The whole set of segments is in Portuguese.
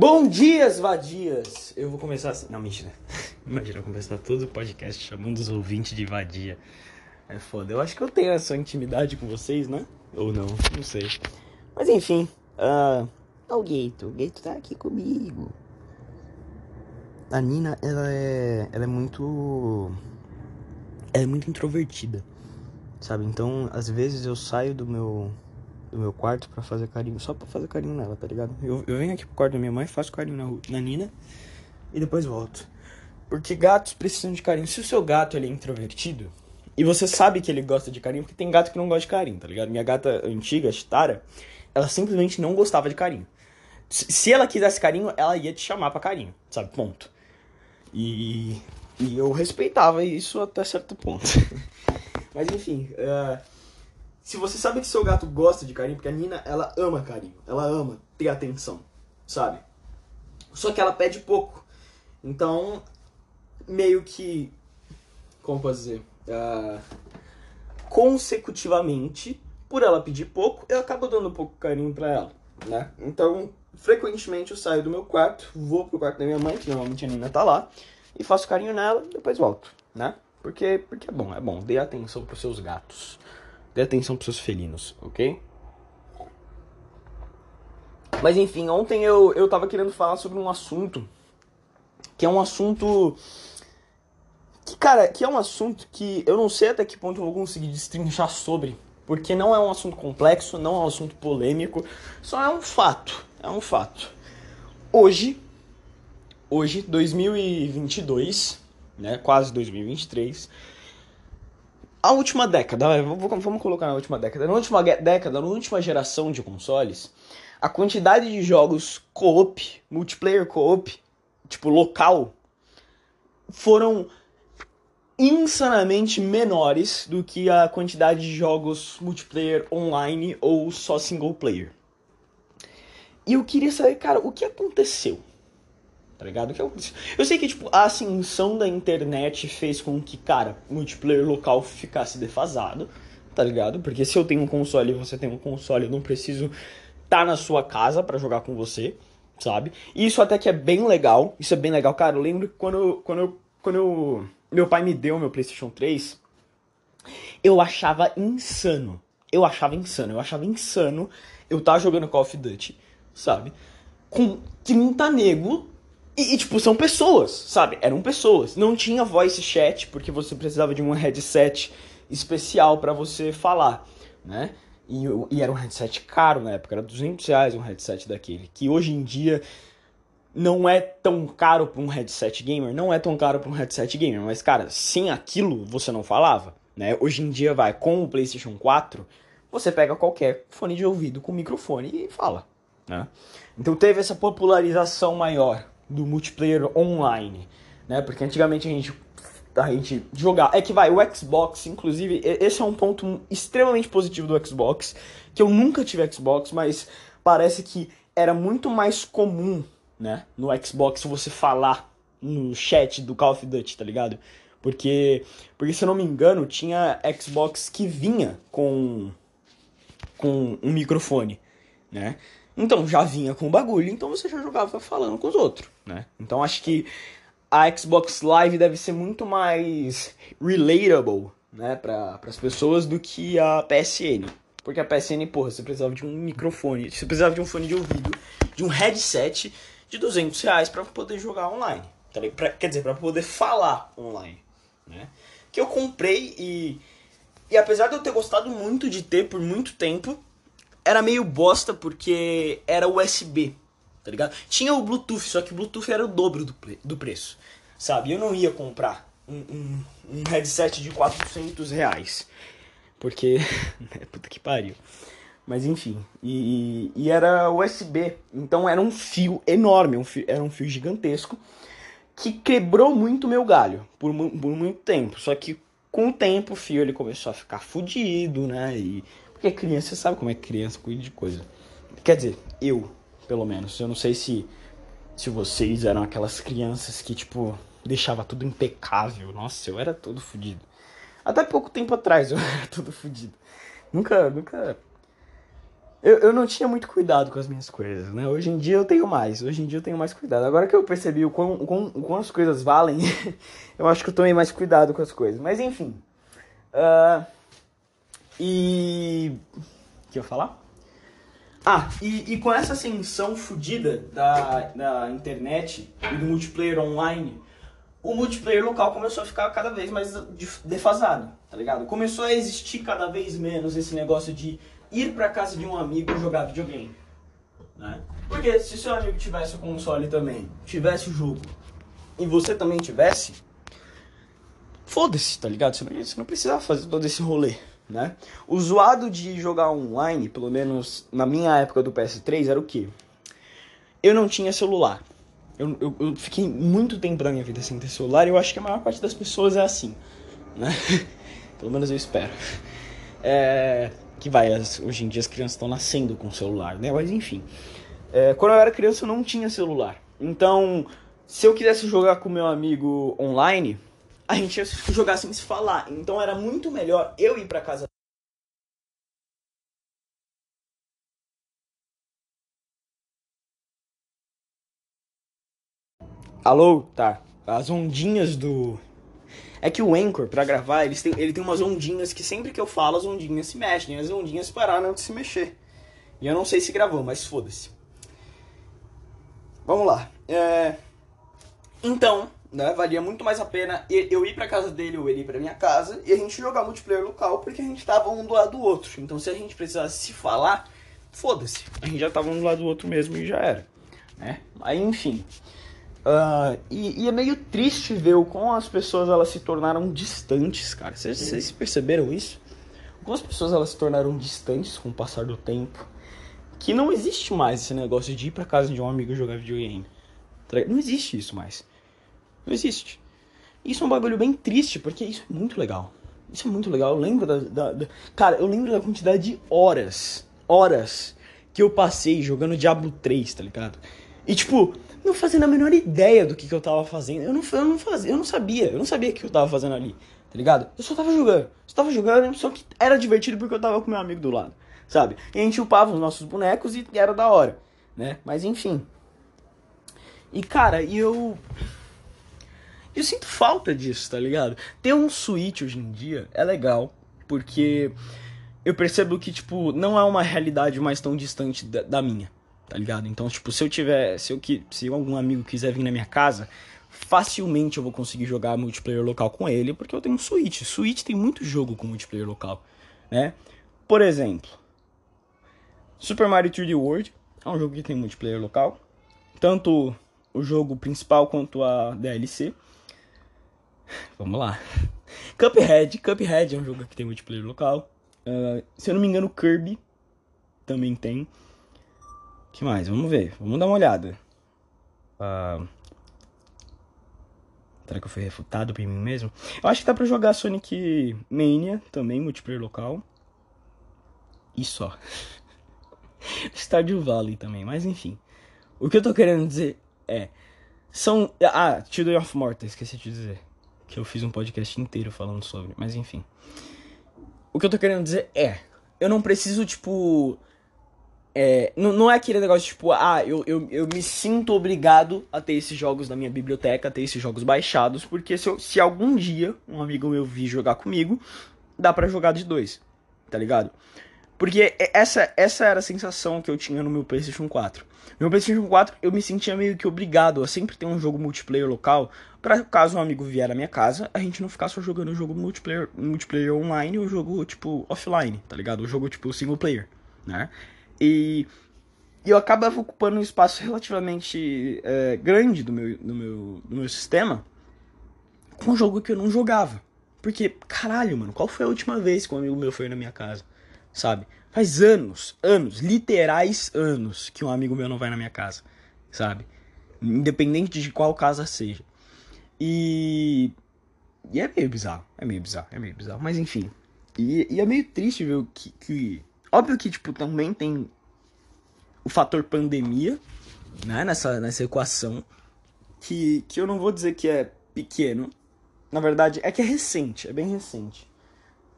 Bom dias, vadias! Eu vou começar assim. Não, mentira. Imagina eu começar todo o podcast chamando os ouvintes de vadia. É foda. Eu acho que eu tenho essa intimidade com vocês, né? Ou não, não sei. Mas enfim. Uh, tá o Gato. O Gato tá aqui comigo. A Nina, ela é. Ela é muito. Ela é muito introvertida. Sabe? Então, às vezes eu saio do meu do meu quarto para fazer carinho, só para fazer carinho nela, tá ligado? Eu, eu venho aqui pro quarto da minha mãe, faço carinho na, na Nina e depois volto. Porque gatos precisam de carinho. Se o seu gato ele é introvertido, e você sabe que ele gosta de carinho, porque tem gato que não gosta de carinho, tá ligado? Minha gata antiga, Chitara, ela simplesmente não gostava de carinho. Se ela quisesse carinho, ela ia te chamar para carinho, sabe? Ponto. E, e eu respeitava isso até certo ponto. Mas enfim, uh, se você sabe que seu gato gosta de carinho, porque a Nina, ela ama carinho, ela ama ter atenção, sabe? Só que ela pede pouco. Então, meio que. Como posso dizer? Uh, consecutivamente, por ela pedir pouco, eu acabo dando pouco carinho pra ela, né? Então, frequentemente eu saio do meu quarto, vou pro quarto da minha mãe, que normalmente a Nina tá lá, e faço carinho nela, depois volto, né? Porque, porque é bom, é bom. Dê atenção pros seus gatos. Dê atenção pros seus felinos, ok? Mas enfim, ontem eu, eu tava querendo falar sobre um assunto que é um assunto que, cara, que é um assunto que eu não sei até que ponto eu vou conseguir destrinchar sobre, porque não é um assunto complexo, não é um assunto polêmico, só é um fato, é um fato. Hoje, hoje, 2022, né, quase 2023, a última década, vamos colocar na última década, na última década, na última geração de consoles, a quantidade de jogos co-op, multiplayer co-op, tipo local, foram insanamente menores do que a quantidade de jogos multiplayer online ou só single player. E eu queria saber, cara, o que aconteceu? Tá ligado? Que é eu sei que, tipo, a ascensão da internet fez com que, cara, multiplayer local ficasse defasado, tá ligado? Porque se eu tenho um console e você tem um console, eu não preciso tá na sua casa para jogar com você, sabe? E isso até que é bem legal, isso é bem legal. Cara, eu lembro que quando, quando, eu, quando eu, meu pai me deu meu PlayStation 3, eu achava insano. Eu achava insano, eu achava insano eu tava jogando Call of Duty, sabe? Com 30 nego e, e, tipo, são pessoas, sabe? Eram pessoas. Não tinha voice chat, porque você precisava de um headset especial para você falar, né? E, e, era um headset caro na época, era 200 reais um headset daquele. Que hoje em dia não é tão caro para um headset gamer, não é tão caro para um headset gamer. Mas, cara, sem aquilo você não falava, né? Hoje em dia, vai, com o PlayStation 4, você pega qualquer fone de ouvido com microfone e fala, né? Então teve essa popularização maior do multiplayer online, né? Porque antigamente a gente a gente jogar. É que vai, o Xbox, inclusive, esse é um ponto extremamente positivo do Xbox, que eu nunca tive Xbox, mas parece que era muito mais comum, né, no Xbox você falar no chat do Call of Duty, tá ligado? Porque, porque se eu não me engano, tinha Xbox que vinha com com um microfone, né? Então já vinha com o bagulho, então você já jogava falando com os outros, né? Então acho que a Xbox Live deve ser muito mais relatable, né, para as pessoas do que a PSN. Porque a PSN, porra, você precisava de um microfone, você precisava de um fone de ouvido, de um headset de 200 reais para poder jogar online. Tá pra, quer dizer, para poder falar online, né? Que eu comprei e e apesar de eu ter gostado muito de ter por muito tempo, era meio bosta porque era USB, tá ligado? Tinha o Bluetooth, só que o Bluetooth era o dobro do, do preço, sabe? Eu não ia comprar um, um, um headset de 400 reais, porque... Né, puta que pariu. Mas enfim, e, e, era USB, então era um fio enorme, um fio, era um fio gigantesco, que quebrou muito meu galho por, por muito tempo, só que com o tempo o fio ele começou a ficar fudido, né? E porque criança, você sabe como é que criança cuida de coisa. Quer dizer, eu, pelo menos. Eu não sei se, se vocês eram aquelas crianças que, tipo, deixava tudo impecável. Nossa, eu era todo fudido. Até pouco tempo atrás eu era todo fudido. Nunca, nunca. eu, eu não tinha muito cuidado com as minhas coisas, né? Hoje em dia eu tenho mais. Hoje em dia eu tenho mais cuidado. Agora que eu percebi o quão, o quão, o quão as coisas valem, eu acho que eu tomei mais cuidado com as coisas. Mas enfim. Uh, e. O que eu ia falar? Ah, e, e com essa ascensão fodida da, da internet e do multiplayer online, o multiplayer local começou a ficar cada vez mais defasado, tá ligado? Começou a existir cada vez menos esse negócio de ir pra casa de um amigo jogar videogame. Né? Porque se seu amigo tivesse o console também, tivesse o jogo, e você também tivesse, foda-se, tá ligado? Você não, você não precisava fazer todo esse rolê, né? O zoado de jogar online, pelo menos na minha época do PS3, era o quê? Eu não tinha celular. Eu, eu, eu, fiquei muito tempo da minha vida sem ter celular e eu acho que a maior parte das pessoas é assim, né? pelo menos eu espero. É, que vai, as, hoje em dia as crianças estão nascendo com celular, né? Mas enfim. É, quando eu era criança eu não tinha celular. Então, se eu quisesse jogar com meu amigo online, a gente ia jogar sem se falar. Então era muito melhor eu ir pra casa Alô? Tá. As ondinhas do é que o Anchor, para gravar, eles têm, ele tem umas ondinhas que sempre que eu falo, as ondinhas se mexem. As ondinhas pararam de se mexer. E eu não sei se gravou, mas foda-se. Vamos lá. É... Então, né, valia muito mais a pena eu ir pra casa dele ou ele ir pra minha casa e a gente jogar multiplayer local porque a gente tava um do lado do outro. Então, se a gente precisasse se falar, foda-se. A gente já tava um do lado do outro mesmo e já era. Né? Aí, enfim. Uh, e, e, é meio triste ver o como as pessoas elas se tornaram distantes, cara. Vocês, perceberam isso? Como as pessoas elas se tornaram distantes com o passar do tempo. Que não existe mais esse negócio de ir pra casa de um amigo jogar videogame. Não existe isso mais. Não existe. Isso é um bagulho bem triste, porque isso é muito legal. Isso é muito legal. Eu lembro da, da, da. Cara, eu lembro da quantidade de horas. Horas que eu passei jogando Diablo 3, tá ligado? E tipo, não fazendo a menor ideia do que, que eu tava fazendo. Eu não, eu não fazia, eu não sabia, eu não sabia o que eu tava fazendo ali, tá ligado? Eu só tava jogando, só tava jogando, só que era divertido porque eu tava com meu amigo do lado, sabe? E a gente upava os nossos bonecos e era da hora, né? Mas enfim. E cara, e eu. Eu sinto falta disso, tá ligado? Ter um Switch hoje em dia é legal, porque eu percebo que, tipo, não é uma realidade mais tão distante da, da minha tá ligado? Então, tipo, se eu tiver, se eu se algum amigo quiser vir na minha casa, facilmente eu vou conseguir jogar multiplayer local com ele, porque eu tenho um Switch. Switch tem muito jogo com multiplayer local, né? Por exemplo, Super Mario 3D World é um jogo que tem multiplayer local, tanto o jogo principal quanto a DLC. Vamos lá. Cuphead, Cuphead é um jogo que tem multiplayer local. Uh, se eu não me engano, Kirby também tem que mais? Vamos ver. Vamos dar uma olhada. Uh... Será que eu fui refutado por mim mesmo? Eu acho que dá pra jogar Sonic Mania também, multiplayer local. E só. Stardew Valley também, mas enfim. O que eu tô querendo dizer é. São. Ah, Children of Morta, esqueci de dizer. Que eu fiz um podcast inteiro falando sobre, mas enfim. O que eu tô querendo dizer é. Eu não preciso, tipo é, não, não é aquele negócio tipo, ah, eu, eu, eu me sinto obrigado a ter esses jogos na minha biblioteca, a ter esses jogos baixados, porque se, eu, se algum dia um amigo meu vir jogar comigo, dá para jogar de dois, tá ligado? Porque essa, essa era a sensação que eu tinha no meu PlayStation 4. No meu PlayStation 4 eu me sentia meio que obrigado a sempre ter um jogo multiplayer local, para caso um amigo vier à minha casa, a gente não ficar só jogando o jogo multiplayer, multiplayer online ou jogo tipo offline, tá ligado? O jogo tipo single player, né? E, eu acabava ocupando um espaço relativamente é, grande do meu, do, meu, do meu sistema com um jogo que eu não jogava. Porque, caralho, mano, qual foi a última vez que um amigo meu foi na minha casa? Sabe? Faz anos, anos, literais anos que um amigo meu não vai na minha casa, sabe? Independente de qual casa seja. E. E é meio bizarro, é meio bizarro, é meio bizarro, mas enfim. E, e é meio triste ver que, que Óbvio que, tipo, também tem o fator pandemia, né, nessa, nessa equação, que, que eu não vou dizer que é pequeno, na verdade é que é recente, é bem recente,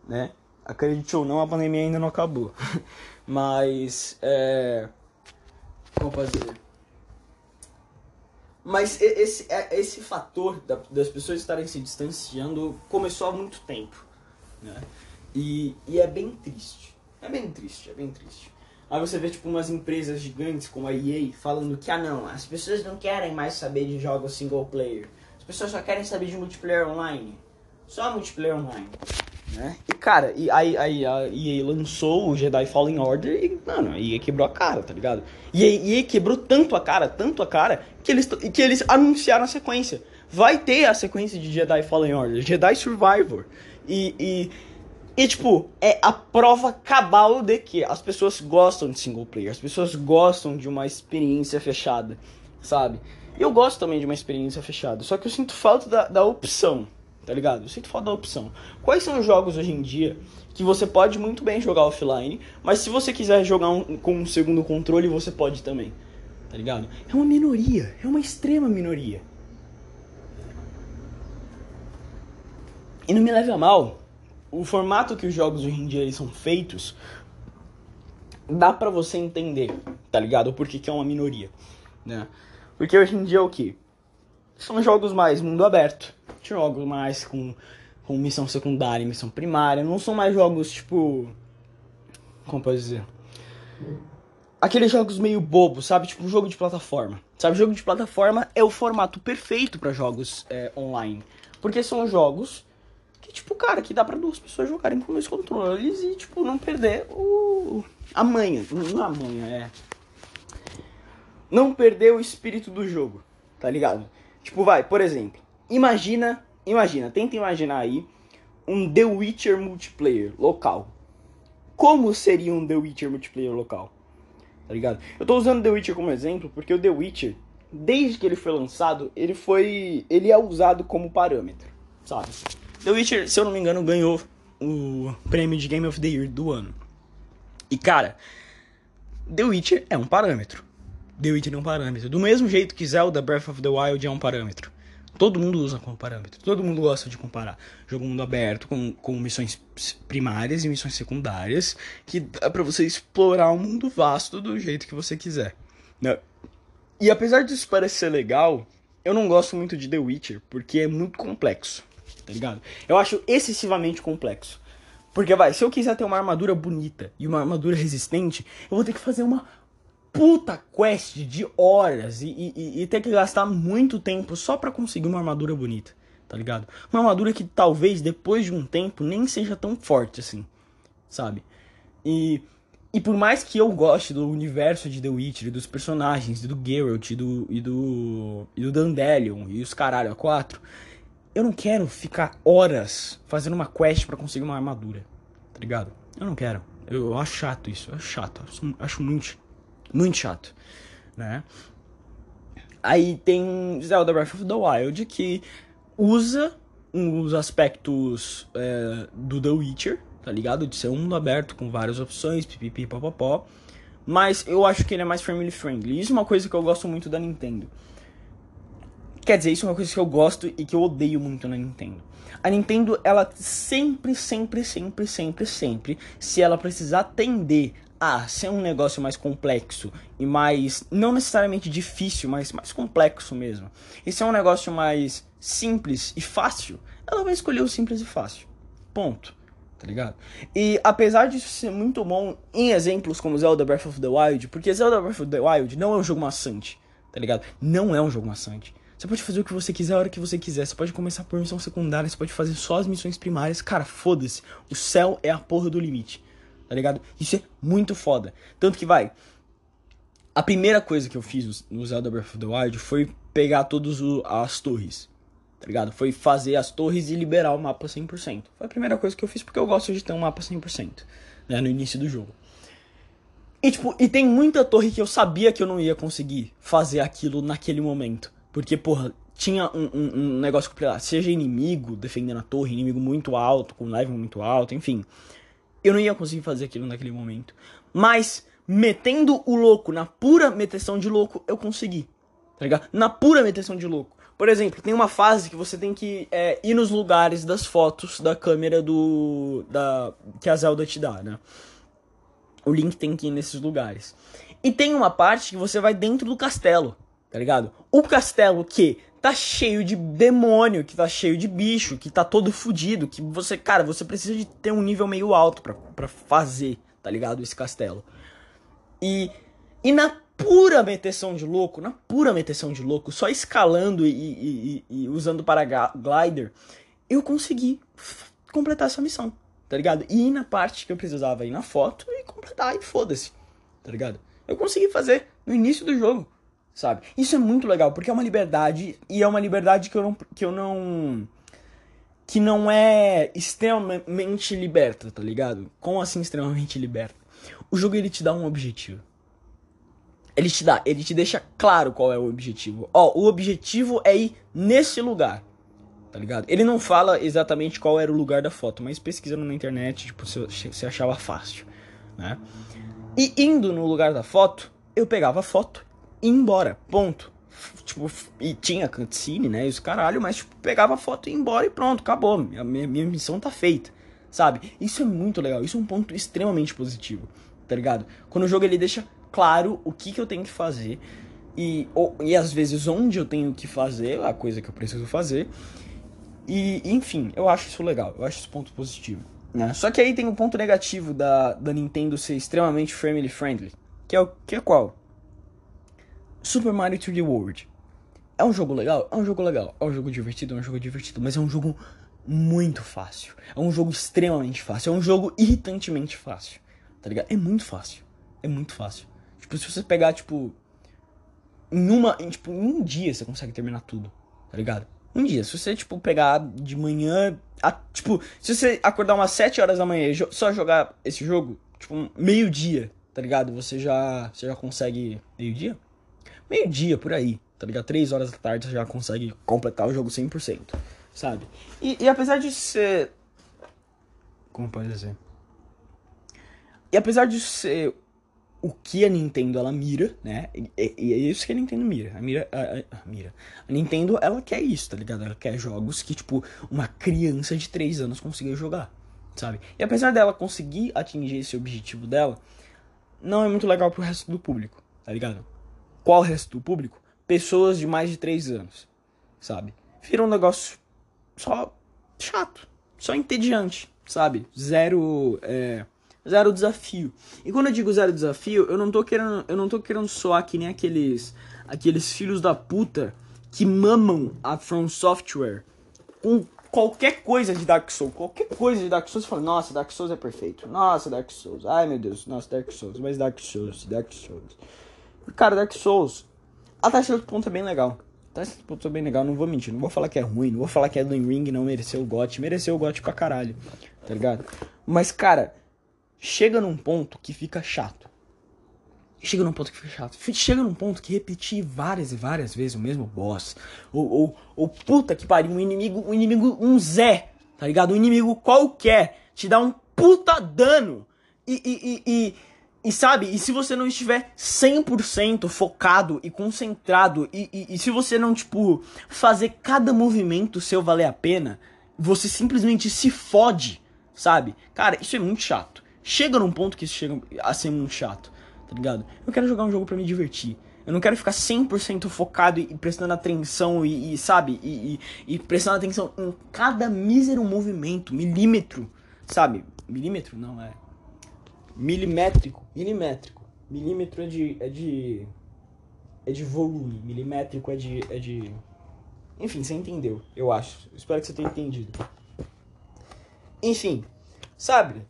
né? Acredite ou não, a pandemia ainda não acabou. Mas, é... Como fazer? Mas esse, é, esse fator das pessoas estarem se distanciando começou há muito tempo, né? E, e é bem triste. É bem triste, é bem triste. Aí você vê tipo umas empresas gigantes como a EA falando que ah não, as pessoas não querem mais saber de jogos single player. As pessoas só querem saber de multiplayer online. Só multiplayer online. Né? E cara, e aí, aí a EA lançou o Jedi Fallen Order e, mano, a EA quebrou a cara, tá ligado? E a EA quebrou tanto a cara, tanto a cara, que eles, que eles anunciaram a sequência. Vai ter a sequência de Jedi Fallen Order, Jedi Survivor. E, e e, tipo, é a prova cabal de que as pessoas gostam de single player, as pessoas gostam de uma experiência fechada, sabe? E eu gosto também de uma experiência fechada, só que eu sinto falta da, da opção, tá ligado? Eu sinto falta da opção. Quais são os jogos hoje em dia que você pode muito bem jogar offline, mas se você quiser jogar um, com um segundo controle, você pode também, tá ligado? É uma minoria, é uma extrema minoria. E não me leve a mal, o formato que os jogos hoje em dia eles são feitos, dá para você entender, tá ligado? O porquê que é uma minoria, né? Porque hoje em dia é o que? São jogos mais mundo aberto, jogos mais com, com missão secundária e missão primária, não são mais jogos tipo. Como posso dizer? Aqueles jogos meio bobos, sabe? Tipo um jogo de plataforma. Sabe, jogo de plataforma é o formato perfeito para jogos é, online. Porque são jogos que, tipo, cara, que dá pra duas pessoas jogarem com dois controles e, tipo, não perder o. a manha. Não a manha, é. Não perder o espírito do jogo, tá ligado? Tipo, vai, por exemplo, imagina, imagina, tenta imaginar aí um The Witcher multiplayer local. Como seria um The Witcher multiplayer local? Tá ligado? Eu tô usando The Witcher como exemplo porque o The Witcher, desde que ele foi lançado, ele foi. ele é usado como parâmetro, sabe? The Witcher, se eu não me engano, ganhou o prêmio de Game of the Year do ano. E cara, The Witcher é um parâmetro. The Witcher é um parâmetro. Do mesmo jeito que Zelda Breath of the Wild é um parâmetro. Todo mundo usa como parâmetro. Todo mundo gosta de comparar jogo mundo aberto com, com missões primárias e missões secundárias. Que dá pra você explorar um mundo vasto do jeito que você quiser. Né? E apesar disso parecer legal, eu não gosto muito de The Witcher porque é muito complexo tá ligado? Eu acho excessivamente complexo. Porque, vai, se eu quiser ter uma armadura bonita e uma armadura resistente, eu vou ter que fazer uma puta quest de horas e, e, e ter que gastar muito tempo só para conseguir uma armadura bonita, tá ligado? Uma armadura que talvez depois de um tempo nem seja tão forte assim, sabe? E, e por mais que eu goste do universo de The Witcher, dos personagens, do Geralt e do, e do, e do Dandelion e os caralho a quatro, eu não quero ficar horas fazendo uma quest para conseguir uma armadura, tá ligado? Eu não quero. Eu, eu acho chato isso, eu acho chato, acho, acho muito, muito chato, né? Aí tem Zelda Breath of the Wild que usa os aspectos é, do The Witcher, tá ligado? De ser um mundo aberto com várias opções, pipipi, popopó. Mas eu acho que ele é mais family friendly. Isso é uma coisa que eu gosto muito da Nintendo. Quer dizer, isso é uma coisa que eu gosto e que eu odeio muito na Nintendo. A Nintendo, ela sempre, sempre, sempre, sempre, sempre, se ela precisar atender a ser um negócio mais complexo e mais, não necessariamente difícil, mas mais complexo mesmo, e ser um negócio mais simples e fácil, ela vai escolher o simples e fácil. Ponto. Tá ligado? E apesar disso ser muito bom em exemplos como Zelda Breath of the Wild, porque Zelda Breath of the Wild não é um jogo maçante, tá ligado? Não é um jogo maçante. Você pode fazer o que você quiser a hora que você quiser. Você pode começar por missão secundária, você pode fazer só as missões primárias. Cara, foda-se. O céu é a porra do limite. Tá ligado? Isso é muito foda. Tanto que vai. A primeira coisa que eu fiz no Zelda Breath of the Wild foi pegar todas as torres. Tá ligado? Foi fazer as torres e liberar o mapa 100%. Foi a primeira coisa que eu fiz porque eu gosto de ter um mapa 100%. Né, no início do jogo. E, tipo, e tem muita torre que eu sabia que eu não ia conseguir fazer aquilo naquele momento. Porque, porra, tinha um, um, um negócio complicado. Seja inimigo defendendo a torre, inimigo muito alto, com level muito alto, enfim. Eu não ia conseguir fazer aquilo naquele momento. Mas, metendo o louco, na pura meteção de louco, eu consegui. Tá ligado? Na pura meteção de louco. Por exemplo, tem uma fase que você tem que é, ir nos lugares das fotos da câmera do. da que a Zelda te dá, né? o Link tem que ir nesses lugares. E tem uma parte que você vai dentro do castelo, tá ligado? O castelo que tá cheio de demônio, que tá cheio de bicho, que tá todo fudido, que você, cara, você precisa de ter um nível meio alto pra, pra fazer, tá ligado? Esse castelo. E, e na pura meteção de louco, na pura meteção de louco, só escalando e, e, e, e usando paraglider, eu consegui completar essa missão, tá ligado? E ir na parte que eu precisava ir na foto e completar e foda-se, tá ligado? Eu consegui fazer no início do jogo, sabe? Isso é muito legal, porque é uma liberdade e é uma liberdade que eu não que eu não que não é extremamente liberta, tá ligado? Como assim extremamente liberta? O jogo ele te dá um objetivo. Ele te dá, ele te deixa claro qual é o objetivo. Ó, o objetivo é ir nesse lugar. Tá ligado? Ele não fala exatamente qual era o lugar da foto, mas pesquisando na internet, tipo, você achava fácil, né? E indo no lugar da foto, eu pegava a foto embora. Ponto. Tipo, e tinha cutscene, né? E os caralho, mas tipo, pegava a foto e ia embora e pronto, acabou. Minha, minha, minha missão tá feita. Sabe? Isso é muito legal. Isso é um ponto extremamente positivo. Tá ligado? Quando o jogo ele deixa claro o que, que eu tenho que fazer e, ou, e às vezes onde eu tenho que fazer a coisa que eu preciso fazer. E, enfim, eu acho isso legal, eu acho esse ponto positivo. Né? Só que aí tem um ponto negativo da, da Nintendo ser extremamente family friendly, que é o que é qual? Super Mario 3D World. É um jogo legal? É um jogo legal. É um jogo divertido? É um jogo divertido. Mas é um jogo muito fácil. É um jogo extremamente fácil. É um jogo irritantemente fácil. Tá ligado? É muito fácil. É muito fácil. Tipo, se você pegar, tipo. Em uma. Em, tipo, em um dia você consegue terminar tudo. Tá ligado? Um dia. Se você, tipo, pegar de manhã. A, tipo, se você acordar umas 7 horas da manhã e jo só jogar esse jogo, tipo, meio-dia, tá ligado? Você já. Você já consegue. Meio-dia? Meio-dia, por aí, tá ligado? 3 horas da tarde você já consegue completar o jogo 100%, sabe? E, e apesar de ser. Como pode dizer? E apesar de ser o que a Nintendo ela mira, né? E, e, é isso que a Nintendo mira. A mira, a, a, mira. A Nintendo ela quer isso, tá ligado? Ela quer jogos que tipo uma criança de 3 anos consiga jogar, sabe? E apesar dela conseguir atingir esse objetivo dela, não é muito legal pro resto do público, tá ligado? Qual o resto do público? Pessoas de mais de 3 anos, sabe? Vira um negócio só chato, só entediante, sabe? Zero é, zero desafio. E quando eu digo zero desafio, eu não tô querendo, eu não tô querendo soar que nem aqueles aqueles filhos da puta que mamam a From Software com qualquer coisa de Dark Souls, qualquer coisa de Dark Souls, você fala, nossa, Dark Souls é perfeito. Nossa, Dark Souls. Ai, meu Deus, nossa, Dark Souls, mas Dark Souls, Dark Souls. Cara, Dark Souls até certo ponto é bem legal. Até certo ponto é bem legal, não vou mentir, não vou falar que é ruim, não vou falar que é do Ring não mereceu o GOT, mereceu o GOT pra caralho, tá ligado? Mas, cara, chega num ponto que fica chato. Chega num ponto que fica chato. Chega num ponto que repetir várias e várias vezes o mesmo boss. Ou, ou, ou puta que pariu, um inimigo, um inimigo, um Zé, tá ligado? Um inimigo qualquer te dá um puta dano. E, e, e, e, e sabe, e se você não estiver 100% focado e concentrado, e, e, e se você não, tipo, fazer cada movimento seu valer a pena, você simplesmente se fode, sabe? Cara, isso é muito chato chega num ponto que isso chega a ser muito chato, tá ligado? Eu quero jogar um jogo para me divertir. Eu não quero ficar 100% focado e, prestando atenção e, e sabe, e, e, e, prestando atenção em cada mísero movimento, milímetro, sabe? Milímetro não é milimétrico, milimétrico. Milímetro é de é de é de volume, milimétrico é de é de enfim, você entendeu, eu acho. Espero que você tenha entendido. Enfim, sabe?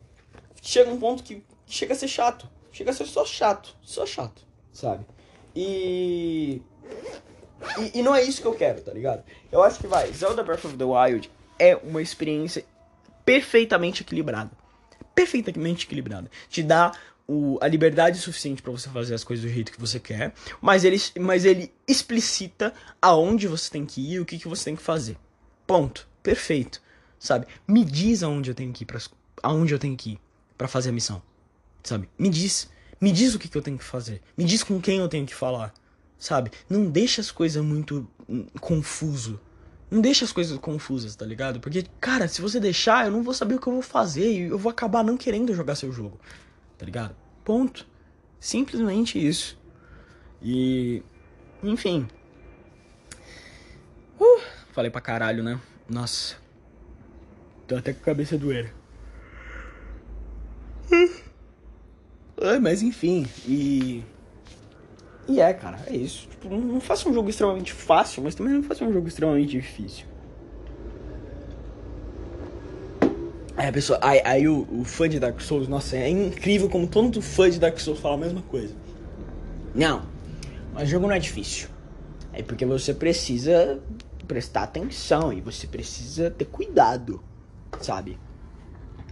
chega um ponto que chega a ser chato. Chega a ser só chato. Só chato, sabe? E... e. E, não é isso que eu quero, tá ligado? Eu acho que vai. Zelda Breath of the Wild é uma experiência perfeitamente equilibrada. Perfeitamente equilibrada. Te dá o, a liberdade suficiente para você fazer as coisas do jeito que você quer, mas ele, mas ele explicita aonde você tem que ir e o que, que você tem que fazer. Ponto. Perfeito. Sabe? Me diz aonde eu tenho que ir pra, aonde eu tenho que ir para fazer a missão. Sabe? Me diz. Me diz o que, que eu tenho que fazer. Me diz com quem eu tenho que falar. Sabe? Não deixa as coisas muito hum, confuso. Não deixa as coisas confusas, tá ligado? Porque, cara, se você deixar, eu não vou saber o que eu vou fazer e eu vou acabar não querendo jogar seu jogo. Tá ligado? Ponto. Simplesmente isso. E. Enfim. Uh, falei pra caralho, né? Nossa. Tô até com a cabeça doendo. Uh, mas enfim. E. E é, cara, é isso. Tipo, não faça um jogo extremamente fácil, mas também não faça um jogo extremamente difícil. Aí a pessoa. Aí, aí o, o, fã de Dark Souls, nossa, é incrível como todo fã de Dark Souls fala a mesma coisa. Não, mas o jogo não é difícil. É porque você precisa prestar atenção e você precisa ter cuidado, sabe?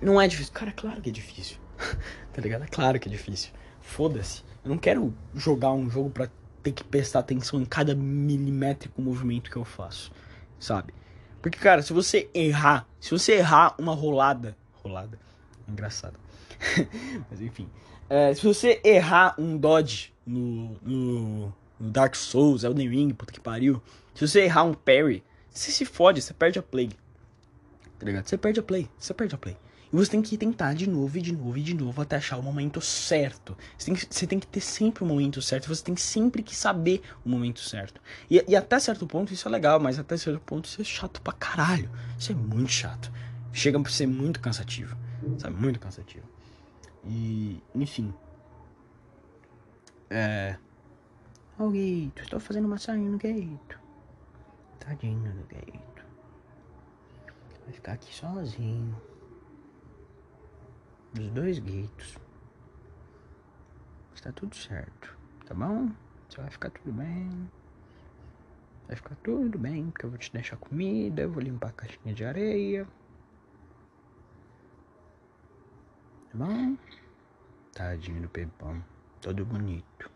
Não é difícil. Cara, claro que é difícil. tá ligado? É claro que é difícil. Foda-se. Eu não quero jogar um jogo pra ter que prestar atenção em cada milimétrico movimento que eu faço, sabe? Porque, cara, se você errar, se você errar uma rolada. Rolada? Engraçado. Mas enfim. É, se você errar um dodge no, no, no, Dark Souls, Elden Ring, puta que pariu. Se você errar um parry, você se fode, você perde a play. Tá ligado? Você perde a play, você perde a play. E você tem que tentar de novo e de novo e de novo até achar o momento certo. Você tem que, você tem que ter sempre o momento certo. Você tem sempre que saber o momento certo. E, e até certo ponto isso é legal, mas até certo ponto isso é chato pra caralho. Isso é muito chato. Chega pra ser muito cansativo. Sabe? Muito cansativo. E, enfim. É. Ô oh, Guito, estou fazendo sainha no Guito. Tadinho do Guito. Vai ficar aqui sozinho dos dois guitos. Está tudo certo, tá bom? Você vai ficar tudo bem. Vai ficar tudo bem, porque eu vou te deixar comida, eu vou limpar a caixinha de areia. Tá bom? Tadinho do Pepão, todo bonito.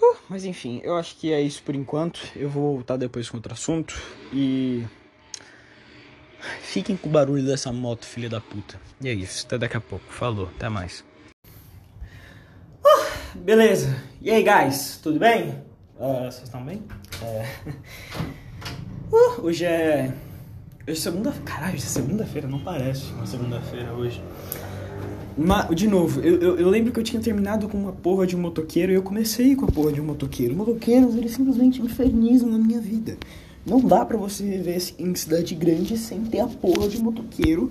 Uh, mas enfim, eu acho que é isso por enquanto. Eu vou voltar depois com outro assunto e Fiquem com o barulho dessa moto, filha da puta. E é isso, até daqui a pouco. Falou, até mais. Uh, beleza. E aí, guys, tudo bem? Uh, vocês estão bem? É... Uh, hoje é. Hoje é segunda. Caralho, é segunda-feira, não parece uma segunda-feira hoje. Mas, de novo, eu, eu, eu, lembro que eu tinha terminado com uma porra de um motoqueiro e eu comecei com a porra de um motoqueiro. Motoqueiros, eles simplesmente infernizam na minha vida. Não dá para você viver em cidade grande sem ter a porra de motoqueiro.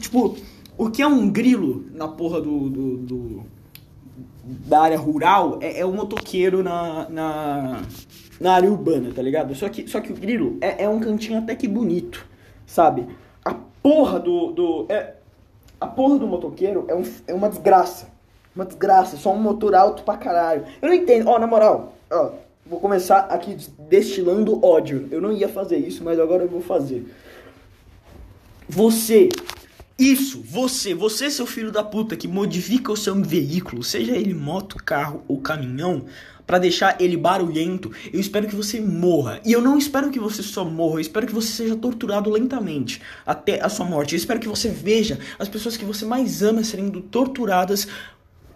Tipo, o que é um grilo na porra do, do, do da área rural é, é o motoqueiro na, na, na, área urbana, tá ligado? Só que, só que o grilo é, é um cantinho até que bonito, sabe? A porra do. do é, a porra do motoqueiro é, um, é uma desgraça. Uma desgraça, só um motor alto pra caralho. Eu não entendo, ó, na moral, ó, Vou começar aqui destilando ódio. Eu não ia fazer isso, mas agora eu vou fazer. Você, isso, você, você, seu filho da puta, que modifica o seu veículo, seja ele moto, carro ou caminhão, para deixar ele barulhento, eu espero que você morra. E eu não espero que você só morra, eu espero que você seja torturado lentamente até a sua morte. Eu espero que você veja as pessoas que você mais ama sendo torturadas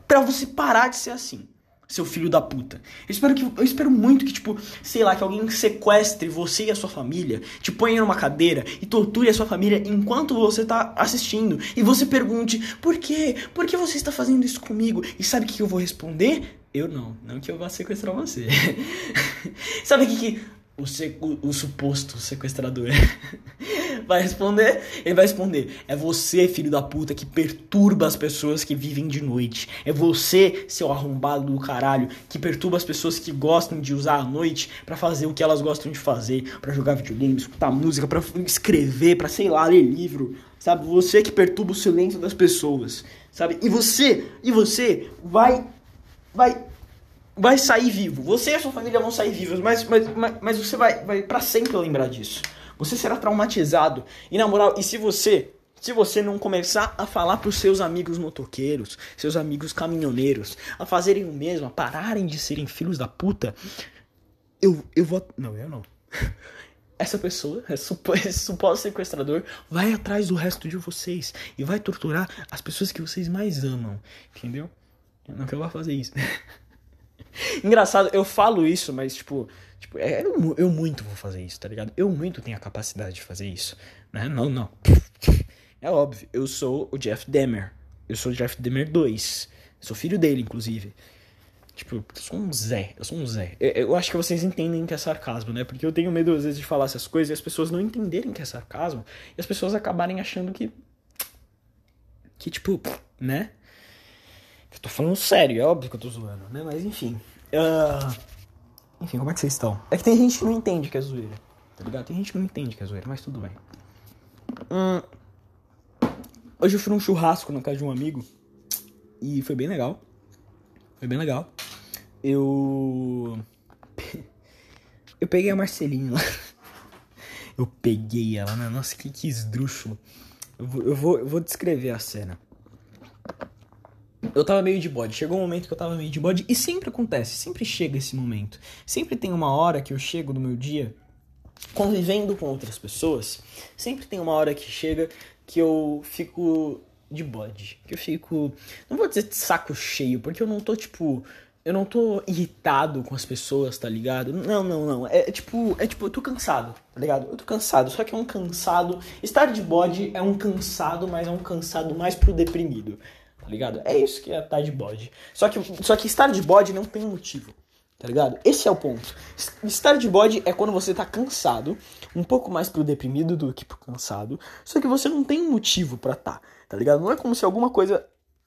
para você parar de ser assim seu filho da puta. Eu espero que eu espero muito que tipo, sei lá, que alguém sequestre você e a sua família, te ponha numa cadeira e torture a sua família enquanto você tá assistindo e você pergunte: "Por quê? Por que você está fazendo isso comigo?" E sabe o que eu vou responder? Eu não, não que eu vá sequestrar você. sabe o que, que o, o, suposto sequestrador vai responder? Ele vai responder: É você, filho da puta, que perturba as pessoas que vivem de noite. É você, seu arrombado do caralho, que perturba as pessoas que gostam de usar a noite para fazer o que elas gostam de fazer, para jogar videogame, escutar música, para escrever, para sei lá, ler livro. Sabe? Você que perturba o silêncio das pessoas. Sabe? E você, e você vai vai vai sair vivo. Você e a sua família vão sair vivos, mas, mas, mas, mas você vai, vai para sempre lembrar disso. Você será traumatizado. E na moral, e se você se você não começar a falar para os seus amigos motoqueiros, seus amigos caminhoneiros, a fazerem o mesmo, a pararem de serem filhos da puta, eu, eu vou. Não, eu não. Essa pessoa, esse suposto sequestrador, vai atrás do resto de vocês e vai torturar as pessoas que vocês mais amam. Entendeu? Eu não quero fazer isso. Engraçado, eu falo isso, mas tipo, tipo é, eu, eu muito vou fazer isso, tá ligado? Eu muito tenho a capacidade de fazer isso, né? Não, não. É óbvio, eu sou o Jeff Demer, Eu sou Jeff Demer 2. Eu sou filho dele, inclusive. Tipo, eu sou um Zé. Eu sou um Zé. Eu, eu, acho que vocês entendem que é sarcasmo, né? Porque eu tenho medo, às vezes, de falar essas coisas e as pessoas não entenderem que é sarcasmo. E as pessoas acabarem achando que. Que, tipo, né? Eu tô falando sério, é óbvio que eu tô zoando, né? Mas enfim. Uh... Enfim, como é que vocês estão? É que tem gente que não entende que é zoeira, tá ligado? Tem gente que não entende que é zoeira, mas tudo bem. Hum... Hoje eu fui num churrasco na casa de um amigo e foi bem legal. Foi bem legal. Eu. Eu peguei a Marcelinha lá. Eu peguei ela, né? Nossa, que, que esdrúxulo. Eu vou, eu, vou, eu vou descrever a cena. Eu tava meio de bode. Chegou um momento que eu tava meio de bode. E sempre acontece, sempre chega esse momento. Sempre tem uma hora que eu chego no meu dia convivendo com outras pessoas. Sempre tem uma hora que chega que eu fico de bode. Que eu fico. Não vou dizer de saco cheio, porque eu não tô, tipo. Eu não tô irritado com as pessoas, tá ligado? Não, não, não. É, é, tipo. É tipo, eu tô cansado, tá ligado? Eu tô cansado. Só que é um cansado. Estar de bode é um cansado, mas é um cansado mais pro deprimido ligado? É isso que é estar de bode. Só que, só que estar de bode não tem motivo, tá ligado? Esse é o ponto. Estar de bode é quando você tá cansado, um pouco mais pro deprimido do que pro cansado, só que você não tem um motivo para tá, tá ligado? Não é como se alguma coisa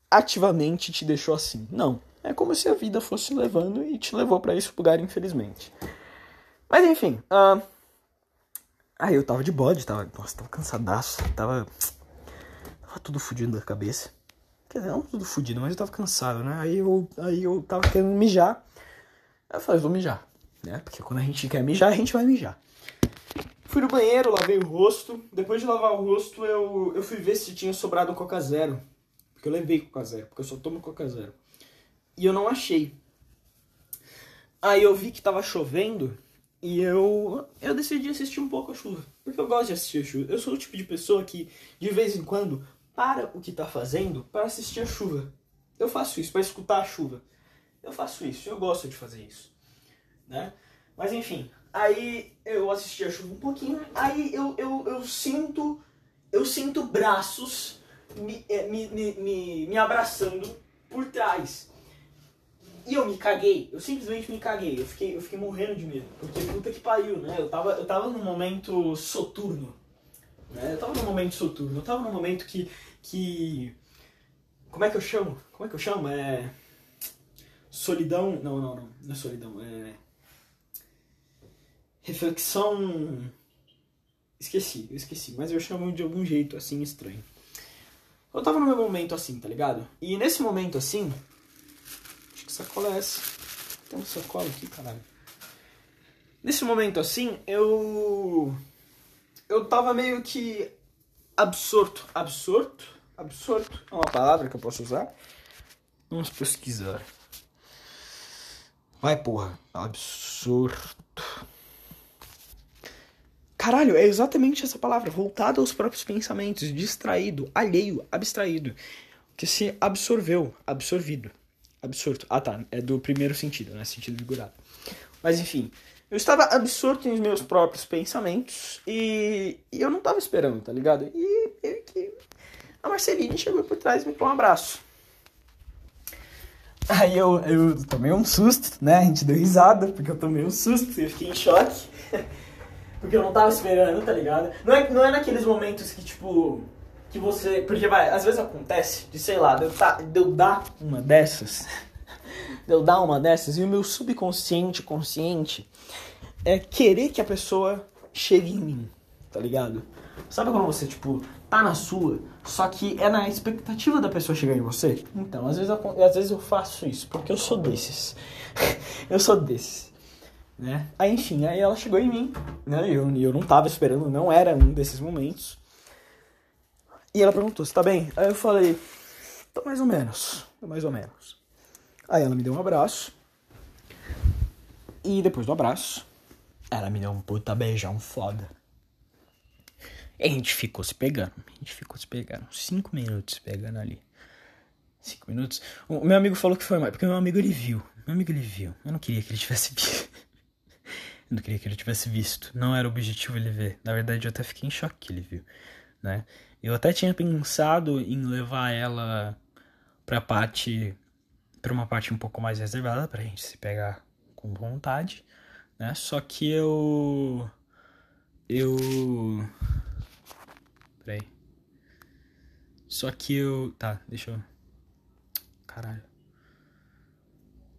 ativamente te deixou assim. Não. É como se a vida fosse levando e te levou para esse lugar, infelizmente. Mas enfim, uh... aí eu tava de bode, tava, nossa, tava cansadaço, tava, tava tudo fudido da cabeça. Quer dizer, não tudo fudido, mas eu tava cansado, né? Aí eu, aí eu tava querendo mijar. Aí eu falei, vou mijar, né? Porque quando a gente quer mijar, a gente vai mijar. Fui no banheiro, lavei o rosto. Depois de lavar o rosto, eu, eu fui ver se tinha sobrado Coca Zero. Porque eu levei Coca Zero, porque eu só tomo Coca Zero. E eu não achei. Aí eu vi que tava chovendo e eu, eu decidi assistir um pouco a chuva. Porque eu gosto de assistir a chuva. Eu sou o tipo de pessoa que, de vez em quando, para o que está fazendo para assistir a chuva. Eu faço isso para escutar a chuva. Eu faço isso, eu gosto de fazer isso, né? Mas enfim, aí eu assisti a chuva um pouquinho, aí eu, eu, eu sinto eu sinto braços me, me, me, me, me abraçando por trás. E eu me caguei, eu simplesmente me caguei, eu fiquei, eu fiquei morrendo de medo, porque puta que pariu, né? Eu tava, eu tava num momento soturno, né? Eu tava num momento soturno, eu tava num momento que, que. Como é que eu chamo? Como é que eu chamo? É. Solidão. Não, não, não. Não é solidão. É. Reflexão. Esqueci, eu esqueci. Mas eu chamo de algum jeito assim estranho. Eu tava no meu momento assim, tá ligado? E nesse momento assim. Acho que sacola é essa? Tem uma sacola aqui, caralho. Nesse momento assim, eu eu tava meio que absorto. Absorto? Absorto é uma palavra que eu posso usar? Vamos pesquisar. Vai, porra. Absorto. Caralho, é exatamente essa palavra. Voltado aos próprios pensamentos. Distraído, alheio, abstraído. Que se absorveu, absorvido. Absorto. Ah, tá. É do primeiro sentido, né? Sentido figurado. Mas enfim. Eu estava absorto em meus próprios pensamentos e, e eu não estava esperando, tá ligado? E, e, a Marceline chegou por trás e me deu um abraço. Aí eu, eu tomei um susto, né? A gente deu risada, porque eu tomei um susto, eu fiquei em choque. porque eu não tava esperando, tá ligado? Não é, não é naqueles momentos que, tipo, que você. Porque vai, às vezes acontece de, sei lá, de eu, tá, de eu dar uma dessas de eu dar uma dessas e o meu subconsciente, consciente, é querer que a pessoa chegue em mim, tá ligado? Sabe quando você, tipo, tá na sua, só que é na expectativa da pessoa chegar em você? Então, às vezes, eu, às vezes eu faço isso, porque eu sou desses. eu sou desses. Né? Aí, enfim, aí ela chegou em mim, né? Eu, eu não tava esperando, não era um desses momentos. E ela perguntou, você tá bem? Aí eu falei, tô mais ou menos, tô mais ou menos. Aí ela me deu um abraço. E depois do abraço, ela me deu um puta beijão foda. E a gente ficou se pegando. A gente ficou se pegando. Cinco minutos pegando ali. Cinco minutos. O meu amigo falou que foi mais. Porque meu amigo ele viu. Meu amigo ele viu. Eu não queria que ele tivesse visto. Eu não queria que ele tivesse visto. Não era o objetivo ele ver. Na verdade, eu até fiquei em choque que ele viu. Né? Eu até tinha pensado em levar ela pra parte. Pra uma parte um pouco mais reservada, pra gente se pegar com vontade, né? Só que eu. Eu. Peraí. Só que eu. Tá, deixa eu. Caralho.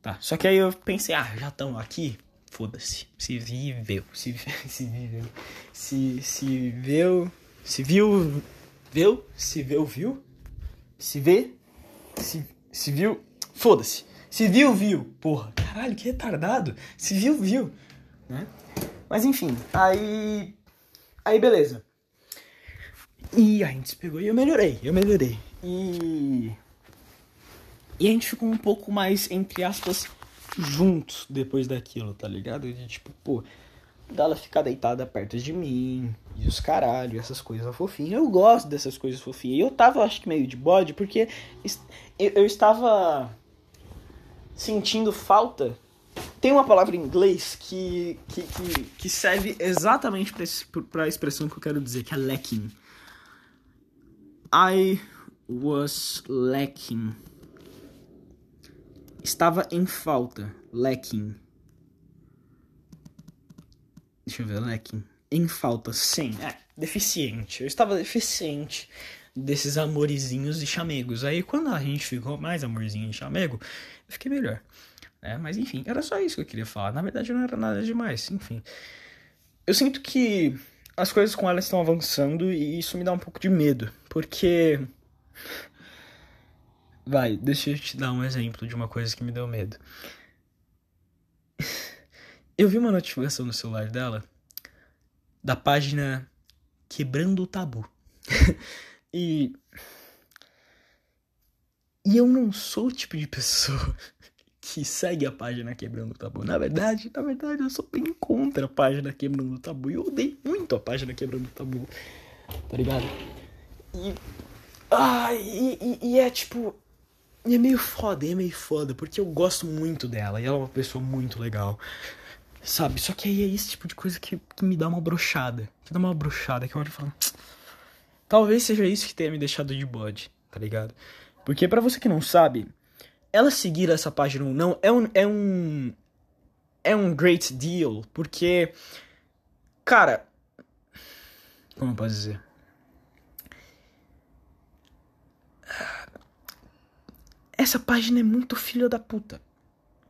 Tá, só que aí eu pensei, ah, já estão aqui, foda-se. Se viveu, se, se viveu. Se, se viu, se viu, viu, se viu, viu. Se vê, se, se viu, foda-se. Se viu, viu. Porra, caralho, que retardado. Se viu, viu. Né? Mas enfim, aí. Aí beleza. E a gente se pegou e eu melhorei, eu melhorei. E. E a gente ficou um pouco mais, entre aspas, juntos depois daquilo, tá ligado? De tipo, pô, dela ficar deitada perto de mim, e os caralho, essas coisas fofinhas. Eu gosto dessas coisas fofinhas. E eu tava, acho que meio de bode, porque eu estava sentindo falta. Tem uma palavra em inglês que, que, que, que serve exatamente para a expressão que eu quero dizer, que é lacking. I was lacking estava em falta. Lacking. Deixa eu ver, lacking. Em falta, sim. É, deficiente. Eu estava deficiente desses amorizinhos e chamegos. Aí quando a gente ficou mais amorzinho e chamego, eu fiquei melhor. É, mas enfim, era só isso que eu queria falar. Na verdade não era nada demais, enfim. Eu sinto que as coisas com ela estão avançando e isso me dá um pouco de medo. Porque Vai, deixa eu te dar um exemplo de uma coisa que me deu medo. Eu vi uma notificação no celular dela da página Quebrando o Tabu. e. E eu não sou o tipo de pessoa que segue a página Quebrando o Tabu. Na verdade, na verdade, eu sou bem contra a página Quebrando o Tabu. E eu odeio muito a página Quebrando o Tabu. Tá ligado? E. Ah, e, e, e é tipo. E é meio foda, é meio foda, porque eu gosto muito dela e ela é uma pessoa muito legal. Sabe? Só que aí é esse tipo de coisa que, que me dá uma brochada. Que dá uma brochada que eu olho e falo. Talvez seja isso que tenha me deixado de bode, tá ligado? Porque para você que não sabe, ela seguir essa página ou não é um. É um. É um great deal. Porque. Cara. Como eu posso dizer? essa página é muito filha da puta,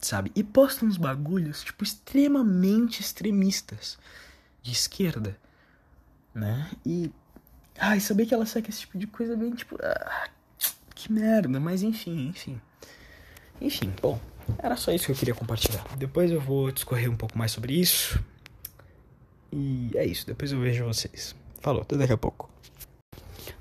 sabe? E posta uns bagulhos, tipo, extremamente extremistas de esquerda, né? E. Ai, saber que ela segue esse tipo de coisa bem, tipo. Ah, que merda, mas enfim, enfim. Enfim, bom, era só isso que eu queria compartilhar. Depois eu vou discorrer um pouco mais sobre isso. E é isso, depois eu vejo vocês. Falou, até daqui a pouco.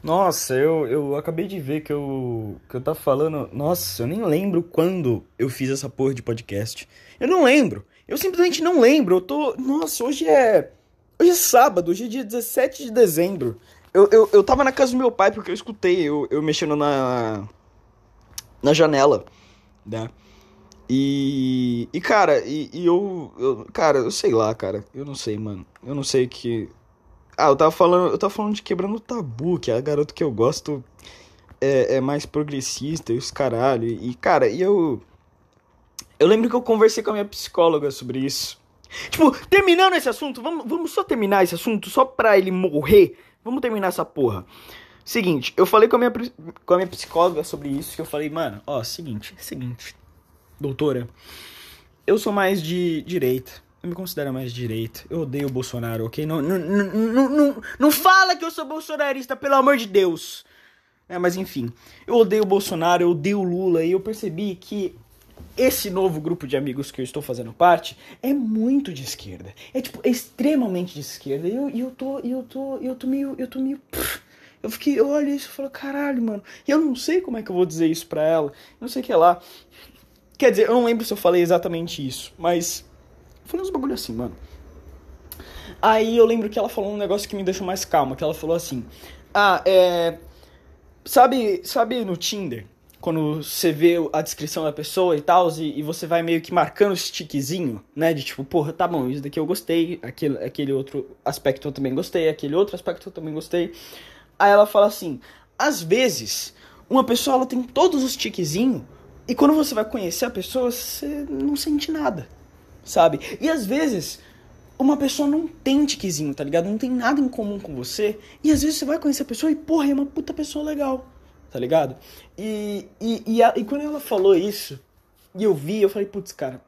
Nossa, eu, eu acabei de ver que eu, que eu tava falando. Nossa, eu nem lembro quando eu fiz essa porra de podcast. Eu não lembro. Eu simplesmente não lembro. Eu tô. Nossa, hoje é. Hoje é sábado, hoje é dia 17 de dezembro. Eu, eu, eu tava na casa do meu pai porque eu escutei eu, eu mexendo na. na janela, né? E. E, cara, e, e eu, eu. Cara, eu sei lá, cara. Eu não sei, mano. Eu não sei que. Ah, eu tava falando, eu tava falando de quebrando o tabu, que é a garota que eu gosto é, é mais progressista e os caralho. E, cara, e eu. Eu lembro que eu conversei com a minha psicóloga sobre isso. Tipo, terminando esse assunto, vamos, vamos só terminar esse assunto, só pra ele morrer. Vamos terminar essa porra. Seguinte, eu falei com a minha, com a minha psicóloga sobre isso, que eu falei, mano, ó, seguinte, seguinte, doutora, eu sou mais de direita. Eu me considero mais direito. Eu odeio o Bolsonaro, ok? Não, não, não, não, não fala que eu sou bolsonarista, pelo amor de Deus. É, mas enfim, eu odeio o Bolsonaro, eu odeio o Lula e eu percebi que esse novo grupo de amigos que eu estou fazendo parte é muito de esquerda. É tipo, é extremamente de esquerda. E eu, eu tô, eu tô, eu tô meio, eu tô meio. Eu fiquei, eu isso e falo, caralho, mano. E eu não sei como é que eu vou dizer isso pra ela. Não sei o que lá. Quer dizer, eu não lembro se eu falei exatamente isso, mas Falei uns bagulho assim, mano. Aí eu lembro que ela falou um negócio que me deixou mais calma, que ela falou assim: "Ah, é sabe, sabe no Tinder, quando você vê a descrição da pessoa e tal, e, e, você vai meio que marcando os tiquezinho, né? De tipo, porra, tá bom, isso daqui eu gostei, aquele, aquele outro aspecto eu também gostei, aquele outro aspecto eu também gostei. Aí ela fala assim: às vezes, uma pessoa ela tem todos os tiquezinhos e quando você vai conhecer a pessoa, você não sente nada, sabe? E às vezes uma pessoa não tem tiquezinho, tá ligado? Não tem nada em comum com você. E às vezes você vai conhecer a pessoa e, porra, é uma puta pessoa legal, tá ligado? E, e, e, a, e quando ela falou isso, e eu vi, eu falei, putz, cara,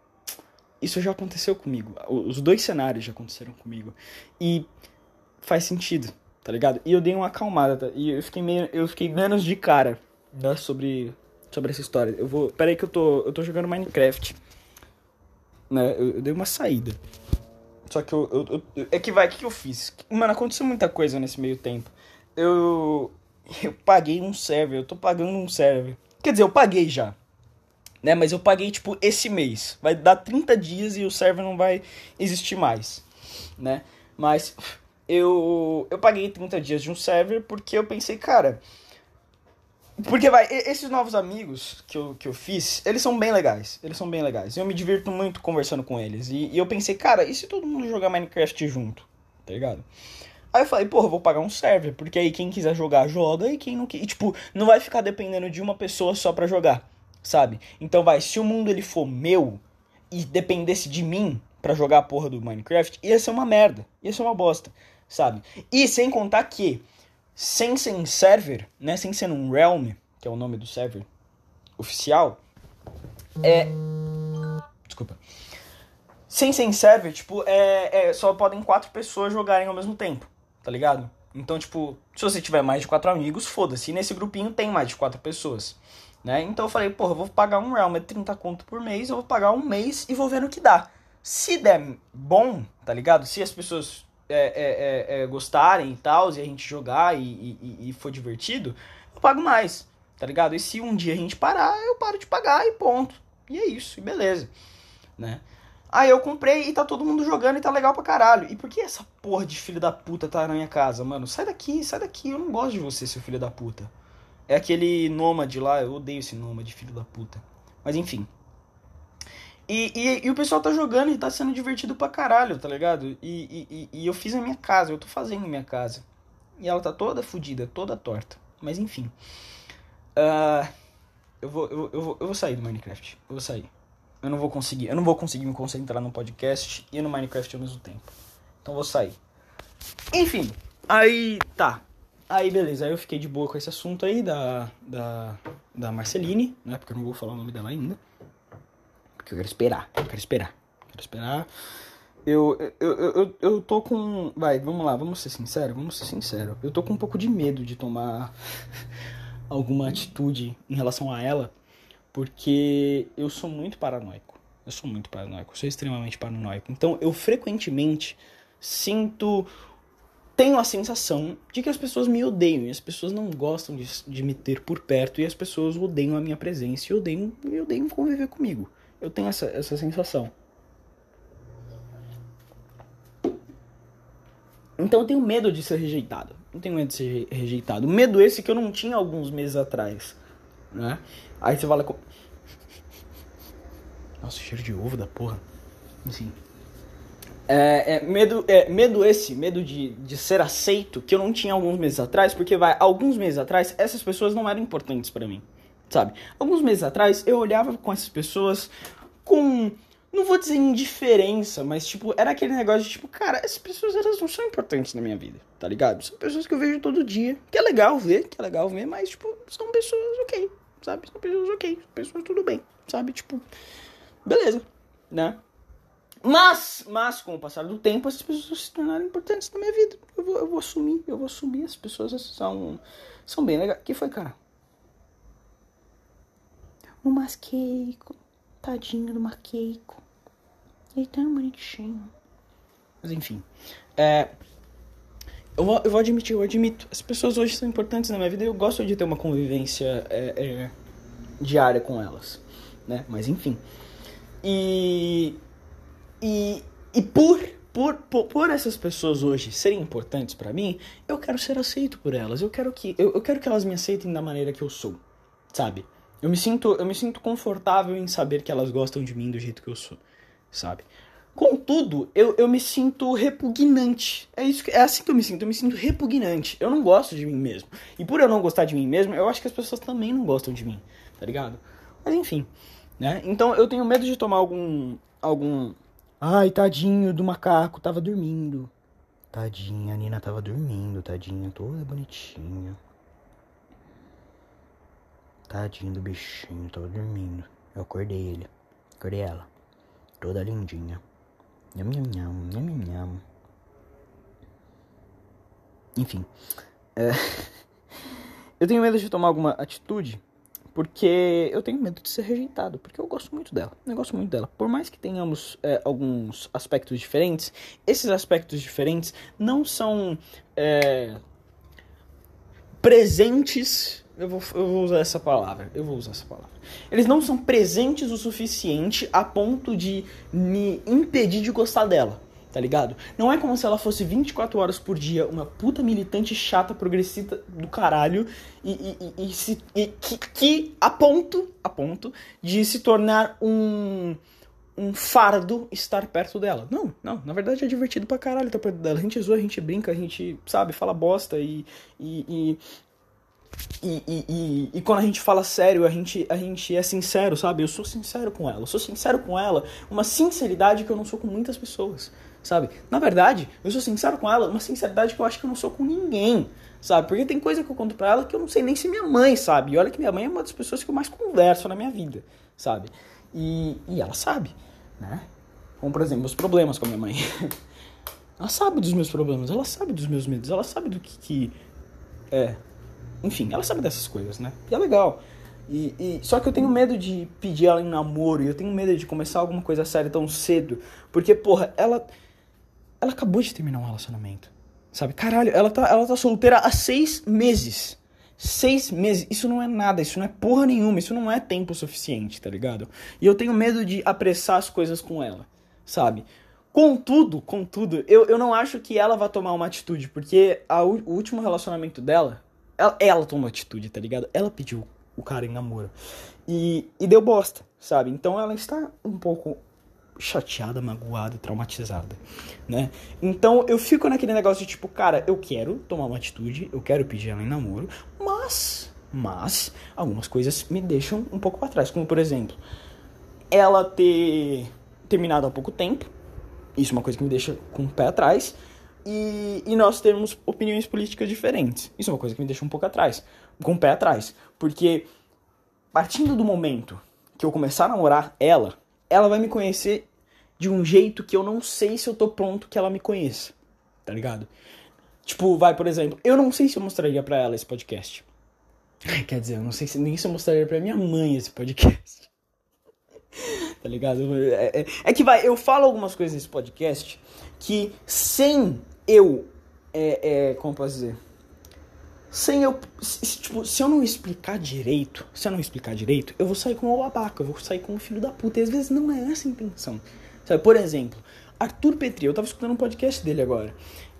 isso já aconteceu comigo. Os dois cenários já aconteceram comigo. E faz sentido, tá ligado? E eu dei uma acalmada, tá? E eu fiquei, meio, eu fiquei menos de cara né, sobre, sobre essa história. Eu vou. Pera aí que eu tô, eu tô jogando Minecraft. Né? Eu, eu dei uma saída. Só que eu, eu, eu, É que vai, o que, que eu fiz? Mano, aconteceu muita coisa nesse meio tempo. Eu. Eu paguei um server, eu tô pagando um server. Quer dizer, eu paguei já. Né? Mas eu paguei, tipo, esse mês. Vai dar 30 dias e o server não vai existir mais. Né? Mas eu, eu paguei 30 dias de um server porque eu pensei, cara. Porque vai, esses novos amigos que eu, que eu fiz, eles são bem legais. Eles são bem legais. Eu me divirto muito conversando com eles. E, e eu pensei, cara, e se todo mundo jogar Minecraft junto? Tá ligado? Aí eu falei, porra, vou pagar um server, porque aí quem quiser jogar, joga, e quem não quer. E, tipo, não vai ficar dependendo de uma pessoa só pra jogar, sabe? Então vai, se o mundo ele for meu e dependesse de mim para jogar a porra do Minecraft, ia ser uma merda, ia ser uma bosta, sabe? E sem contar que sem ser em server, né, sem ser num realm, que é o nome do server oficial, é desculpa. Sem ser em server, tipo, é, é só podem quatro pessoas jogarem ao mesmo tempo, tá ligado? Então, tipo, se você tiver mais de quatro amigos, foda-se. E nesse grupinho tem mais de quatro pessoas, né? Então eu falei, porra, eu vou pagar um realm, é 30 conto por mês, eu vou pagar um mês e vou ver no que dá. Se der bom, tá ligado? Se as pessoas é, é, é, é, gostarem e tal, e a gente jogar e, e, e, for divertido, eu pago mais, tá ligado? E se um dia a gente parar, eu paro de pagar e ponto. E é isso, e beleza, né? Aí eu comprei e tá todo mundo jogando e tá legal pra caralho. E por que essa porra de filho da puta tá na minha casa, mano? Sai daqui, sai daqui, eu não gosto de você, seu filho da puta. É aquele nômade lá, eu odeio esse nômade, filho da puta. Mas enfim. E, e, e, o pessoal tá jogando e tá sendo divertido pra caralho, tá ligado? E, e, e eu fiz a minha casa, eu tô fazendo minha casa. E ela tá toda fodida, toda torta. Mas enfim. Uh, eu, vou, eu, eu, vou, eu vou sair do Minecraft. Eu vou sair. Eu não vou conseguir. Eu não vou conseguir me concentrar no podcast e no Minecraft ao mesmo tempo. Então vou sair. Enfim. Aí tá. Aí beleza. Aí eu fiquei de boa com esse assunto aí da, da, da Marceline, né? Porque eu não vou falar o nome dela ainda. Porque eu quero esperar. Eu quero esperar. Eu quero esperar. Eu, eu, eu, eu, eu tô com. Vai, vamos lá, vamos ser sinceros, vamos ser sinceros. Eu tô com um pouco de medo de tomar alguma atitude em relação a ela, porque eu sou muito paranoico. Eu sou muito paranoico, sou extremamente paranoico. Então eu frequentemente sinto. Tenho a sensação de que as pessoas me odeiam e as pessoas não gostam de, de me ter por perto e as pessoas odeiam a minha presença e odeiam, e odeiam conviver comigo. Eu tenho essa, essa sensação. Então eu tenho medo de ser rejeitado. Eu tenho medo de ser rejeitado. Medo esse que eu não tinha alguns meses atrás. Né? Aí você fala com. Nossa, cheiro de ovo da porra. Enfim. É, é, medo, é, medo esse, medo de, de ser aceito, que eu não tinha alguns meses atrás, porque vai, alguns meses atrás, essas pessoas não eram importantes para mim sabe? Alguns meses atrás eu olhava com essas pessoas com não vou dizer indiferença, mas tipo, era aquele negócio de tipo, cara, essas pessoas elas não são importantes na minha vida, tá ligado? São pessoas que eu vejo todo dia, que é legal ver, que é legal ver, mas tipo, são pessoas ok, sabe? São pessoas ok, pessoas tudo bem, sabe? Tipo, beleza, né? Mas, mas com o passar do tempo, essas pessoas se tornaram importantes na minha vida. Eu vou, eu vou assumir, eu vou assumir, as pessoas são, são bem legais. que foi, cara? O Masqueico. Tadinho do Masqueico. Ele é tão bonitinho. Mas enfim. É, eu, vou, eu vou admitir, eu admito. As pessoas hoje são importantes na minha vida e eu gosto de ter uma convivência é, é, diária com elas. Né? Mas enfim. E. E, e por, por, por, por essas pessoas hoje serem importantes para mim, eu quero ser aceito por elas. Eu quero que eu, eu quero que elas me aceitem da maneira que eu sou, sabe? Eu me sinto, eu me sinto confortável em saber que elas gostam de mim do jeito que eu sou, sabe? Contudo, eu, eu me sinto repugnante. É isso que, é assim que eu me sinto. Eu me sinto repugnante. Eu não gosto de mim mesmo. E por eu não gostar de mim mesmo, eu acho que as pessoas também não gostam de mim, tá ligado? Mas enfim, né? Então eu tenho medo de tomar algum algum Ai, tadinho do macaco, tava dormindo. Tadinha, a Nina tava dormindo, tadinha, toda bonitinha. Tadinho do bichinho, tava dormindo. Eu acordei ele. Acordei ela. Toda lindinha. Nham, nham, nham, nham, nham, nham. Enfim. É... eu tenho medo de tomar alguma atitude porque eu tenho medo de ser rejeitado, porque eu gosto muito dela, eu gosto muito dela. Por mais que tenhamos é, alguns aspectos diferentes, esses aspectos diferentes não são é, presentes. Eu vou, eu vou usar essa palavra. Eu vou usar essa palavra. Eles não são presentes o suficiente a ponto de me impedir de gostar dela tá ligado? Não é como se ela fosse 24 horas por dia uma puta militante chata, progressista do caralho e, e, e, se, e que, que, a ponto, a ponto de se tornar um um fardo estar perto dela. Não, não, na verdade é divertido pra caralho estar perto dela. A gente zoa, a gente brinca, a gente, sabe, fala bosta e, e, e, e, e, quando a gente fala sério, a gente, a gente é sincero, sabe? Eu sou sincero com ela. Eu sou sincero com ela. Uma sinceridade que eu não sou com muitas pessoas sabe? Na verdade, eu sou sincero com ela, uma sinceridade que eu acho que eu não sou com ninguém, sabe? Porque tem coisa que eu conto pra ela que eu não sei nem se minha mãe sabe. E olha que minha mãe é uma das pessoas que eu mais converso na minha vida, sabe? E, e ela sabe, né? Como, por exemplo, os problemas com a minha mãe. ela sabe dos meus problemas, ela sabe dos meus medos, ela sabe do que, que é. Enfim, ela sabe dessas coisas, né? E é legal. E, e, só que eu tenho medo de pedir ela em namoro, eu tenho medo de começar alguma coisa séria tão cedo. Porque, porra, ela ela acabou de terminar um relacionamento. Sabe? Caralho, ela tá, ela tá solteira há seis meses. Seis meses. Isso não é nada, isso não é porra nenhuma, isso não é tempo suficiente, tá ligado? E eu tenho medo de apressar as coisas com ela, sabe? Contudo, contudo, eu, eu não acho que ela vá tomar uma atitude, porque a, o último relacionamento dela, ela, ela tomou atitude, tá ligado? Ela pediu o cara em namoro. E, e deu bosta, sabe? Então ela está um pouco chateada, magoada, traumatizada, né? Então eu fico naquele negócio de tipo, cara, eu quero tomar uma atitude, eu quero pedir ela em namoro, mas, mas algumas coisas me deixam um pouco para trás, como por exemplo, ela ter terminado há pouco tempo, isso é uma coisa que me deixa com o pé atrás, e, e nós temos opiniões políticas diferentes, isso é uma coisa que me deixa um pouco atrás, com o pé atrás, porque partindo do momento que eu começar a namorar ela, ela vai me conhecer de um jeito que eu não sei se eu tô pronto que ela me conheça. Tá ligado? Tipo, vai, por exemplo, eu não sei se eu mostraria para ela esse podcast. Quer dizer, eu não sei se, nem se eu mostraria pra minha mãe esse podcast. tá ligado? É, é, é, que vai, eu falo algumas coisas nesse podcast que sem eu. É, é, como posso dizer? sem eu. Se, tipo, se eu não explicar direito, se eu não explicar direito, eu vou sair com o babaca, eu vou sair com o filho da puta. E às vezes não é essa a intenção. Sabe, por exemplo, Arthur Petri, eu tava escutando um podcast dele agora.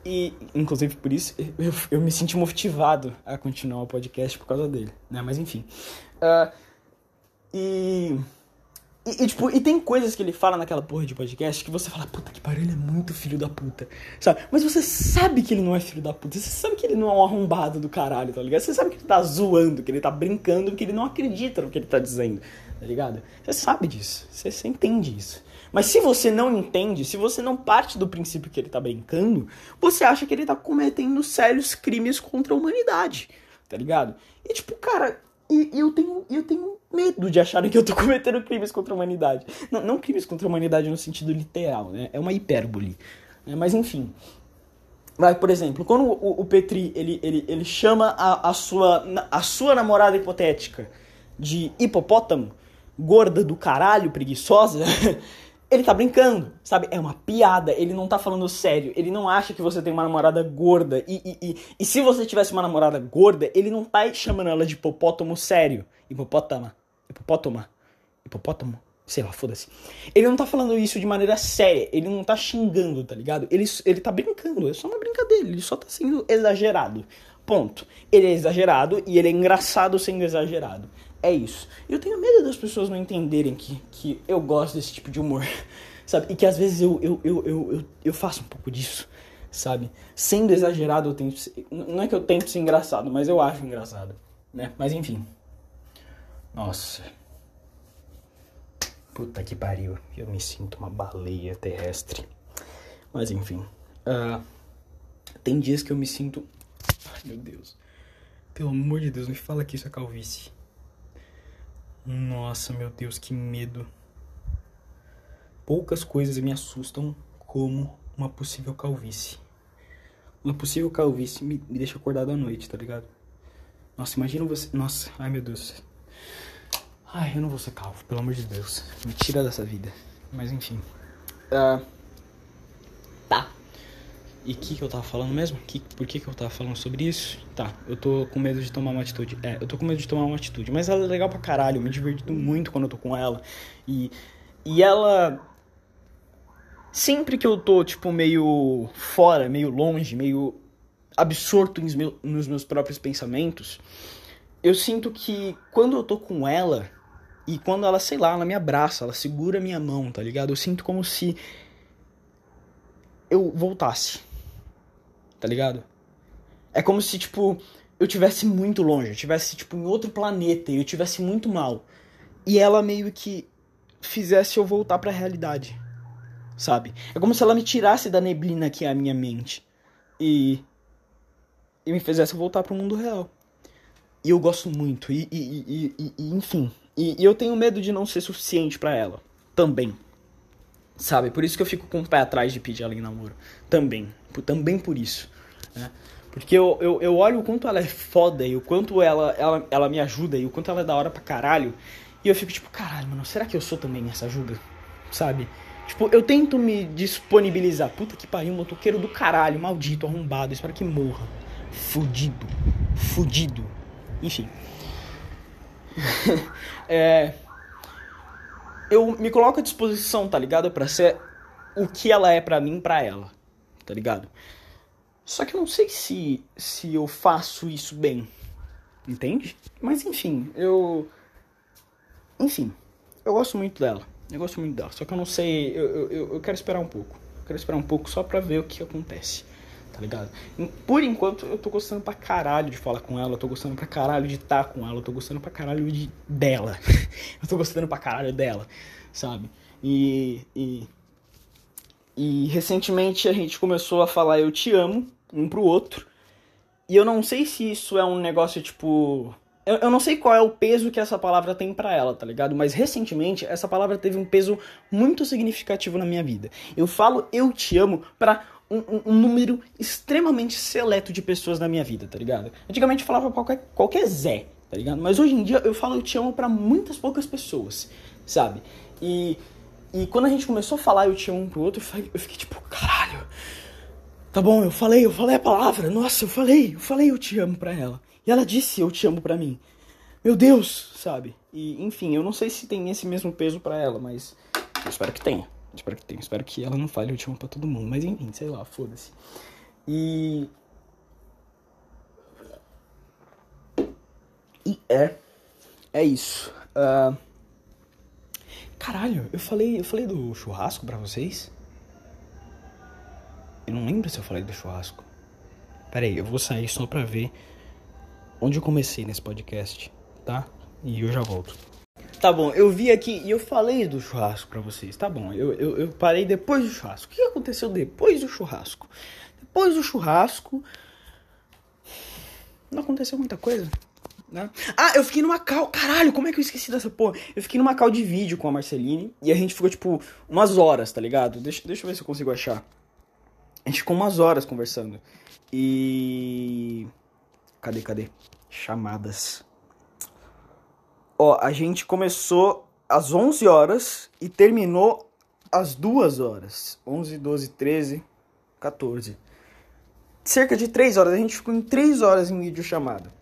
E, inclusive, por isso, eu, eu me senti motivado a continuar o podcast por causa dele, né? Mas enfim. Uh, e e, e, tipo, e tem coisas que ele fala naquela porra de podcast que você fala, puta que pariu, ele é muito filho da puta, sabe? Mas você sabe que ele não é filho da puta, você sabe que ele não é um arrombado do caralho, tá ligado? Você sabe que ele tá zoando, que ele tá brincando, que ele não acredita no que ele tá dizendo, tá ligado? Você sabe disso, você, você entende isso. Mas se você não entende, se você não parte do princípio que ele tá brincando, você acha que ele tá cometendo sérios crimes contra a humanidade, tá ligado? E tipo, cara, eu tenho, eu tenho medo de acharem que eu tô cometendo crimes contra a humanidade. Não, não crimes contra a humanidade no sentido literal, né? É uma hipérbole. Né? Mas enfim. Vai, por exemplo, quando o, o Petri ele, ele, ele chama a, a, sua, a sua namorada hipotética de hipopótamo, gorda do caralho, preguiçosa, ele tá brincando, sabe? É uma piada, ele não tá falando sério, ele não acha que você tem uma namorada gorda. E, e, e, e se você tivesse uma namorada gorda, ele não tá chamando ela de hipopótamo sério. Hipopótama. Hipopótama. Hipopótamo. Sei lá, foda-se. Ele não tá falando isso de maneira séria, ele não tá xingando, tá ligado? Ele, ele tá brincando, é só uma brincadeira, ele só tá sendo exagerado. Ponto. Ele é exagerado e ele é engraçado sendo exagerado. É isso. Eu tenho medo das pessoas não entenderem que, que eu gosto desse tipo de humor. sabe? E que às vezes eu, eu, eu, eu, eu, faço um pouco disso, sabe? Sendo exagerado, eu tento Não é que eu tento ser engraçado, mas eu acho engraçado, né? Mas enfim. Nossa. Puta que pariu. Eu me sinto uma baleia terrestre. Mas enfim. Uh, tem dias que eu me sinto. Ai meu Deus. Pelo amor de Deus, me fala que isso é calvície. Nossa, meu Deus, que medo. Poucas coisas me assustam como uma possível calvície. Uma possível calvície me, me deixa acordado à noite, tá ligado? Nossa, imagina você. Nossa, ai meu Deus. Ai, eu não vou ser calvo, pelo amor de Deus. Me tira dessa vida. Mas enfim. Uh, tá. E o que, que eu tava falando mesmo? Que, por que, que eu tava falando sobre isso? Tá, eu tô com medo de tomar uma atitude. É, eu tô com medo de tomar uma atitude. Mas ela é legal pra caralho. Eu me diverto muito quando eu tô com ela. E, e ela. Sempre que eu tô, tipo, meio fora, meio longe, meio absorto nos meus próprios pensamentos, eu sinto que quando eu tô com ela, e quando ela, sei lá, ela me abraça, ela segura minha mão, tá ligado? Eu sinto como se eu voltasse. Tá ligado? É como se, tipo, eu tivesse muito longe, eu tivesse, tipo, em outro planeta e eu tivesse muito mal. E ela meio que fizesse eu voltar para a realidade. Sabe? É como se ela me tirasse da neblina que é a minha mente e e me fizesse voltar para o mundo real. E eu gosto muito e, e, e, e enfim, e, eu tenho medo de não ser suficiente para ela. Também. Sabe? Por isso que eu fico com o pé atrás de pedir ela em namoro. Também. Também por isso. Né? Porque eu, eu, eu olho o quanto ela é foda e o quanto ela, ela, ela me ajuda e o quanto ela é da hora pra caralho. E eu fico tipo, caralho, mano, será que eu sou também essa ajuda? Sabe? Tipo, eu tento me disponibilizar. Puta que pariu, motoqueiro do caralho, maldito, arrombado, espero que morra. Fudido. Fudido. Enfim. é, eu me coloco à disposição, tá ligado? Pra ser o que ela é pra mim, pra ela. Tá ligado? Só que eu não sei se, se eu faço isso bem. Entende? Mas enfim, eu. Enfim, eu gosto muito dela. Eu gosto muito dela. Só que eu não sei. Eu, eu, eu quero esperar um pouco. Eu quero esperar um pouco só pra ver o que acontece tá ligado? Por enquanto, eu tô gostando pra caralho de falar com ela, eu tô gostando pra caralho de estar tá com ela, eu tô gostando pra caralho de dela. eu tô gostando pra caralho dela, sabe? E, e, e recentemente a gente começou a falar eu te amo um pro outro. E eu não sei se isso é um negócio tipo. Eu, eu não sei qual é o peso que essa palavra tem para ela, tá ligado? Mas recentemente essa palavra teve um peso muito significativo na minha vida. Eu falo eu te amo pra um, um, número extremamente seleto de pessoas na minha vida, tá ligado? Antigamente eu falava qualquer, qualquer Zé, tá ligado? Mas hoje em dia eu falo eu te amo para muitas poucas pessoas, sabe? E, e quando a gente começou a falar eu te amo um pro outro, eu fiquei tipo, caralho, tá bom, eu falei, eu falei a palavra, nossa, eu falei, eu falei eu te amo pra ela. E ela disse eu te amo pra mim. Meu Deus, sabe? E enfim, eu não sei se tem esse mesmo peso para ela, mas eu espero que tenha. Espero que tenha. Espero que ela não fale o último pra todo mundo. Mas enfim, sei lá, foda-se. E. E é. É isso. Uh... Caralho, eu falei, eu falei do churrasco pra vocês? Eu não lembro se eu falei do churrasco. Pera aí, eu vou sair só pra ver onde eu comecei nesse podcast, tá? E eu já volto. Tá bom, eu vi aqui e eu falei do churrasco para vocês. Tá bom, eu, eu, eu, parei depois do churrasco. O que aconteceu depois do churrasco? Depois do churrasco. Não aconteceu muita coisa. Né? Ah, eu fiquei numa cal. Caralho, como é que eu esqueci dessa porra? Eu fiquei numa cal de vídeo com a Marceline e a gente ficou, tipo, umas horas, tá ligado? Deixa, deixa eu ver se eu consigo achar. A gente ficou umas horas conversando. E. Cadê, cadê? Chamadas. Ó, a gente começou às 11 horas e terminou às 2 horas. 11, 12, 13, 14. Cerca de 3 horas. A gente ficou em 3 horas em vídeo chamada.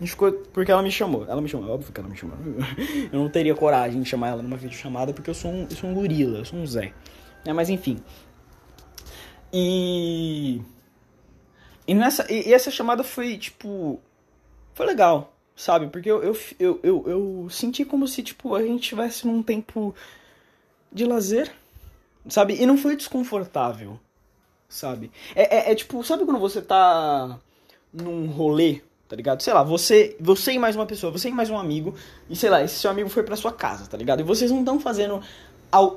Ficou porque ela me chamou. Ela me chamou, é óbvio que ela me chamou. Eu não teria coragem de chamar ela numa videochamada porque eu sou um, eu sou um gorila, eu sou um Zé. É, mas enfim. E. E, nessa, e, e essa chamada foi, tipo. Foi legal sabe? Porque eu, eu, eu, eu, eu senti como se, tipo, a gente estivesse num tempo de lazer, sabe? E não foi desconfortável, sabe? É, é, é tipo, sabe quando você tá num rolê, tá ligado? Sei lá, você, você e mais uma pessoa, você e mais um amigo, e sei lá, esse seu amigo foi pra sua casa, tá ligado? E vocês não estão fazendo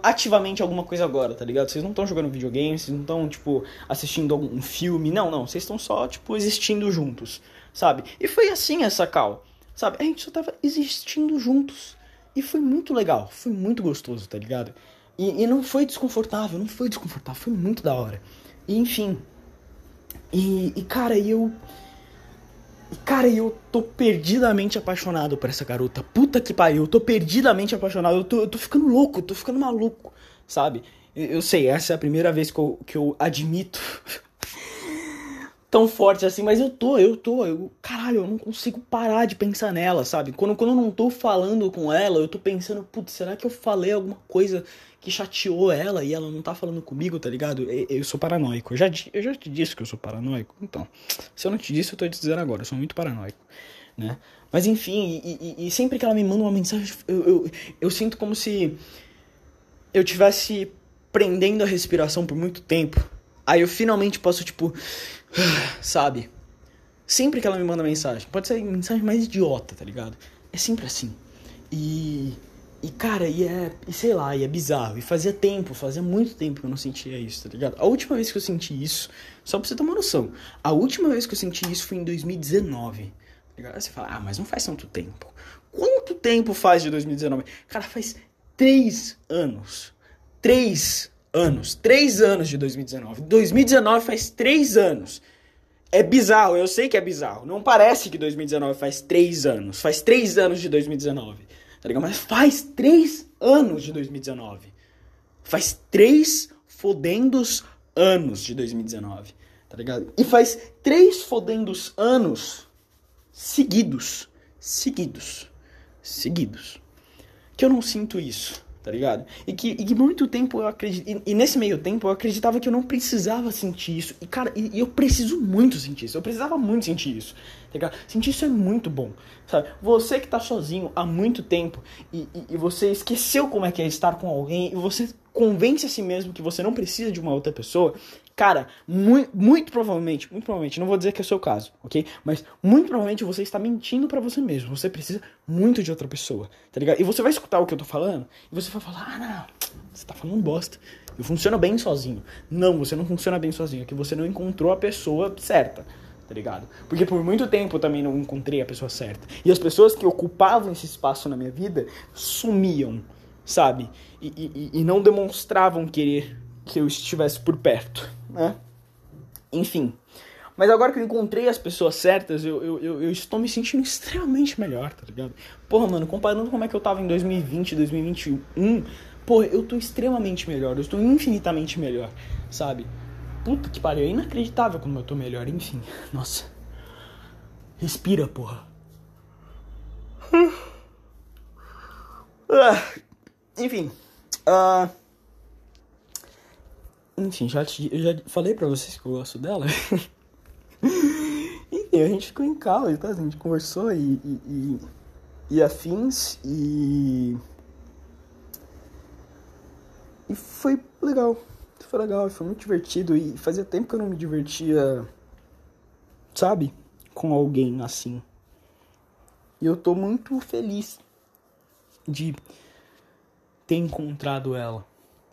ativamente alguma coisa agora, tá ligado? Vocês não estão jogando videogame, vocês não estão, tipo, assistindo algum filme, não, não. Vocês estão só, tipo, existindo juntos, sabe? E foi assim essa cal, sabe? A gente só tava existindo juntos. E foi muito legal, foi muito gostoso, tá ligado? E, e não foi desconfortável, não foi desconfortável, foi muito da hora. E enfim. E, e cara, eu. Cara, eu tô perdidamente apaixonado por essa garota. Puta que pariu, eu tô perdidamente apaixonado. Eu tô, eu tô ficando louco, eu tô ficando maluco, sabe? Eu, sei, essa é a primeira vez que eu, que eu admito tão forte assim, mas eu tô, eu tô, eu, caralho, eu não consigo parar de pensar nela, sabe? Quando, quando eu não tô falando com ela, eu tô pensando, putz, será que eu falei alguma coisa que chateou ela e ela não tá falando comigo, tá ligado? Eu, eu sou paranoico. Eu já, eu já te disse que eu sou paranoico. Então, se eu não te disse, eu tô te dizendo agora. Eu sou muito paranoico, né? Mas enfim, e, e, e sempre que ela me manda uma mensagem, eu, eu, eu sinto como se eu tivesse prendendo a respiração por muito tempo. Aí eu finalmente posso, tipo, sabe? Sempre que ela me manda mensagem, pode ser mensagem mais idiota, tá ligado? É sempre assim. E e, cara, e é. E sei lá, e é bizarro. E fazia tempo, fazia muito tempo que eu não sentia isso, tá ligado? A última vez que eu senti isso, só pra você ter uma noção, a última vez que eu senti isso foi em 2019. Tá ligado? Aí você fala, ah, mas não faz tanto tempo. Quanto tempo faz de 2019? Cara, faz três anos. Três anos. Três anos de 2019. 2019 faz três anos. É bizarro, eu sei que é bizarro. Não parece que 2019 faz três anos. Faz três anos de 2019 tá ligado? Mas faz três anos de 2019. Faz três fodendos anos de 2019, tá ligado? E faz três fodendos anos seguidos, seguidos, seguidos, que eu não sinto isso tá ligado? E que, e que muito tempo eu acredito. E, e, nesse meio tempo eu acreditava que eu não precisava sentir isso. E, cara, e, e, eu preciso muito sentir isso. Eu precisava muito sentir isso. Tá ligado? Sentir isso é muito bom. Sabe? Você que tá sozinho há muito tempo e, e, você esqueceu como é que é estar com alguém e você convence a si mesmo que você não precisa de uma outra pessoa, Cara, muito, muito provavelmente, muito provavelmente, não vou dizer que é o seu caso, ok? Mas muito provavelmente você está mentindo para você mesmo. Você precisa muito de outra pessoa, tá ligado? E você vai escutar o que eu tô falando e você vai falar: ah, não, você tá falando bosta. Eu funciono bem sozinho. Não, você não funciona bem sozinho, é que você não encontrou a pessoa certa, tá ligado? Porque por muito tempo eu também não encontrei a pessoa certa. E as pessoas que ocupavam esse espaço na minha vida sumiam, sabe? E, e, e não demonstravam querer que eu estivesse por perto, né? Enfim. Mas agora que eu encontrei as pessoas certas, eu, eu, eu, eu, estou me sentindo extremamente melhor, tá ligado? Porra, mano, comparando como é que eu tava em 2020, 2021, porra, eu tô extremamente melhor, eu estou infinitamente melhor, sabe? Puta que pariu, é inacreditável como eu tô melhor, enfim. Nossa. Respira, porra. Ah, enfim. Uh, enfim, já, te, já falei pra vocês que eu gosto dela. Enfim, a gente ficou em calma, tá? a gente conversou e, e, e, e afins e. E foi legal. Foi legal, foi muito divertido. E fazia tempo que eu não me divertia, sabe? Com alguém assim. E eu tô muito feliz de ter encontrado ela.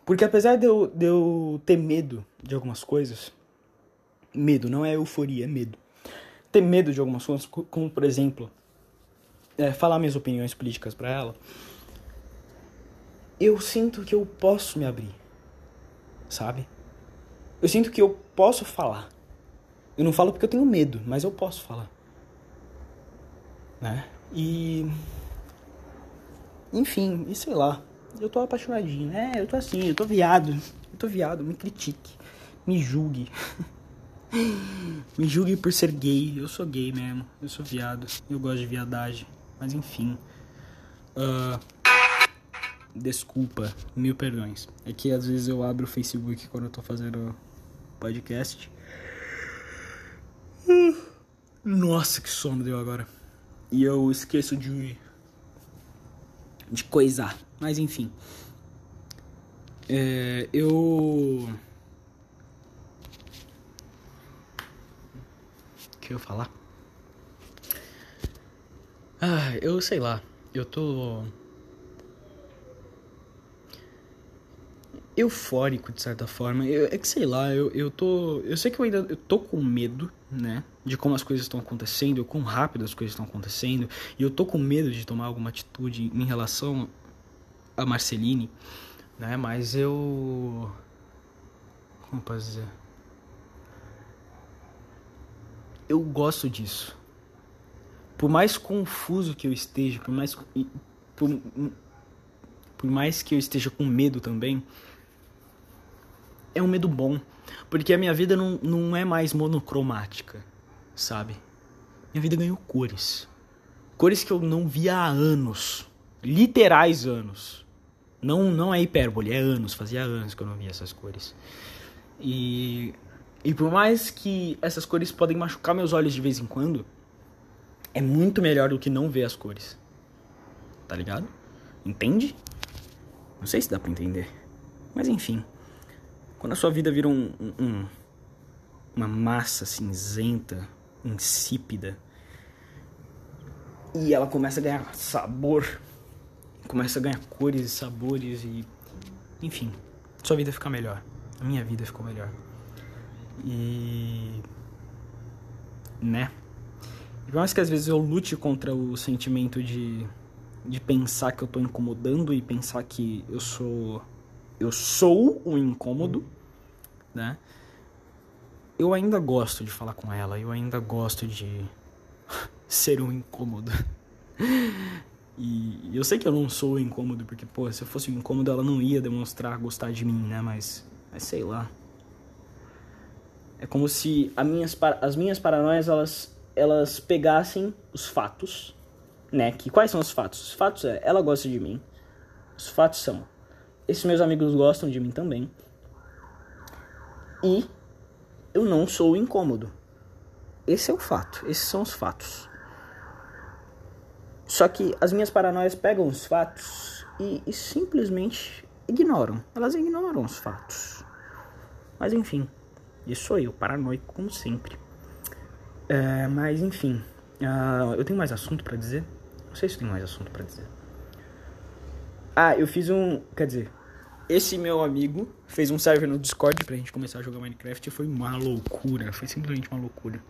Porque apesar de eu, de eu ter medo de algumas coisas, medo, não é euforia, é medo. Ter medo de algumas coisas, como por exemplo, é, falar minhas opiniões políticas para ela, eu sinto que eu posso me abrir, sabe? Eu sinto que eu posso falar. Eu não falo porque eu tenho medo, mas eu posso falar. Né? E. Enfim, e sei lá eu tô apaixonadinho, né? Eu tô assim, eu tô viado. Eu tô viado, me critique. Me julgue. me julgue por ser gay. Eu sou gay mesmo. Eu sou viado. Eu gosto de viadagem. Mas enfim. Uh, desculpa, mil perdões. É que às vezes eu abro o Facebook quando eu tô fazendo podcast. Nossa, que sono deu agora. E eu esqueço de. de coisar. Mas enfim. É, eu. O que eu falar? Ah, eu sei lá. Eu tô. Eufórico, de certa forma. Eu, é que sei lá, eu, eu tô. Eu sei que eu ainda eu tô com medo, né? De como as coisas estão acontecendo, quão rápido as coisas estão acontecendo. E eu tô com medo de tomar alguma atitude em relação a Marceline, né? Mas eu. Como posso dizer? Eu gosto disso por mais confuso que eu esteja, por mais por, por mais que eu esteja com medo também, é um medo bom, porque a minha vida não, não é mais monocromática, sabe? Minha vida ganhou cores. Cores que eu não via há anos, literais anos. Não, não é hipérbole, é anos, fazia anos que eu não via essas cores. E e por mais que essas cores podem machucar meus olhos de vez em quando, é muito melhor do que não ver as cores. Tá ligado? Entende? Não sei se dá pra entender. Mas enfim. Quando a sua vida vira um, um, uma massa cinzenta, insípida, e ela começa a ganhar sabor, começa a ganhar cores e sabores e. Enfim, sua vida fica melhor. A minha vida ficou melhor. E. Né? Por mais que às vezes eu lute contra o sentimento de, de pensar que eu tô incomodando e pensar que eu sou eu sou um incômodo, né? Eu ainda gosto de falar com ela, eu ainda gosto de ser um incômodo. E eu sei que eu não sou incômodo, porque, pô, se eu fosse incômodo, ela não ia demonstrar gostar de mim, né? Mas, mas sei lá. É como se as minhas, as minhas paranoias, elas elas pegassem os fatos, né? Que quais são os fatos? Os fatos é, ela gosta de mim. Os fatos são, esses meus amigos gostam de mim também. E eu não sou incômodo. Esse é o fato, esses são os fatos. Só que as minhas paranoias pegam os fatos e, e simplesmente ignoram. Elas ignoram os fatos. Mas enfim, isso sou eu, paranoico como sempre. É, mas enfim, uh, eu tenho mais assunto para dizer? Não sei se tenho mais assunto para dizer. Ah, eu fiz um. Quer dizer, esse meu amigo fez um server no Discord pra gente começar a jogar Minecraft e foi uma loucura. Foi simplesmente uma loucura.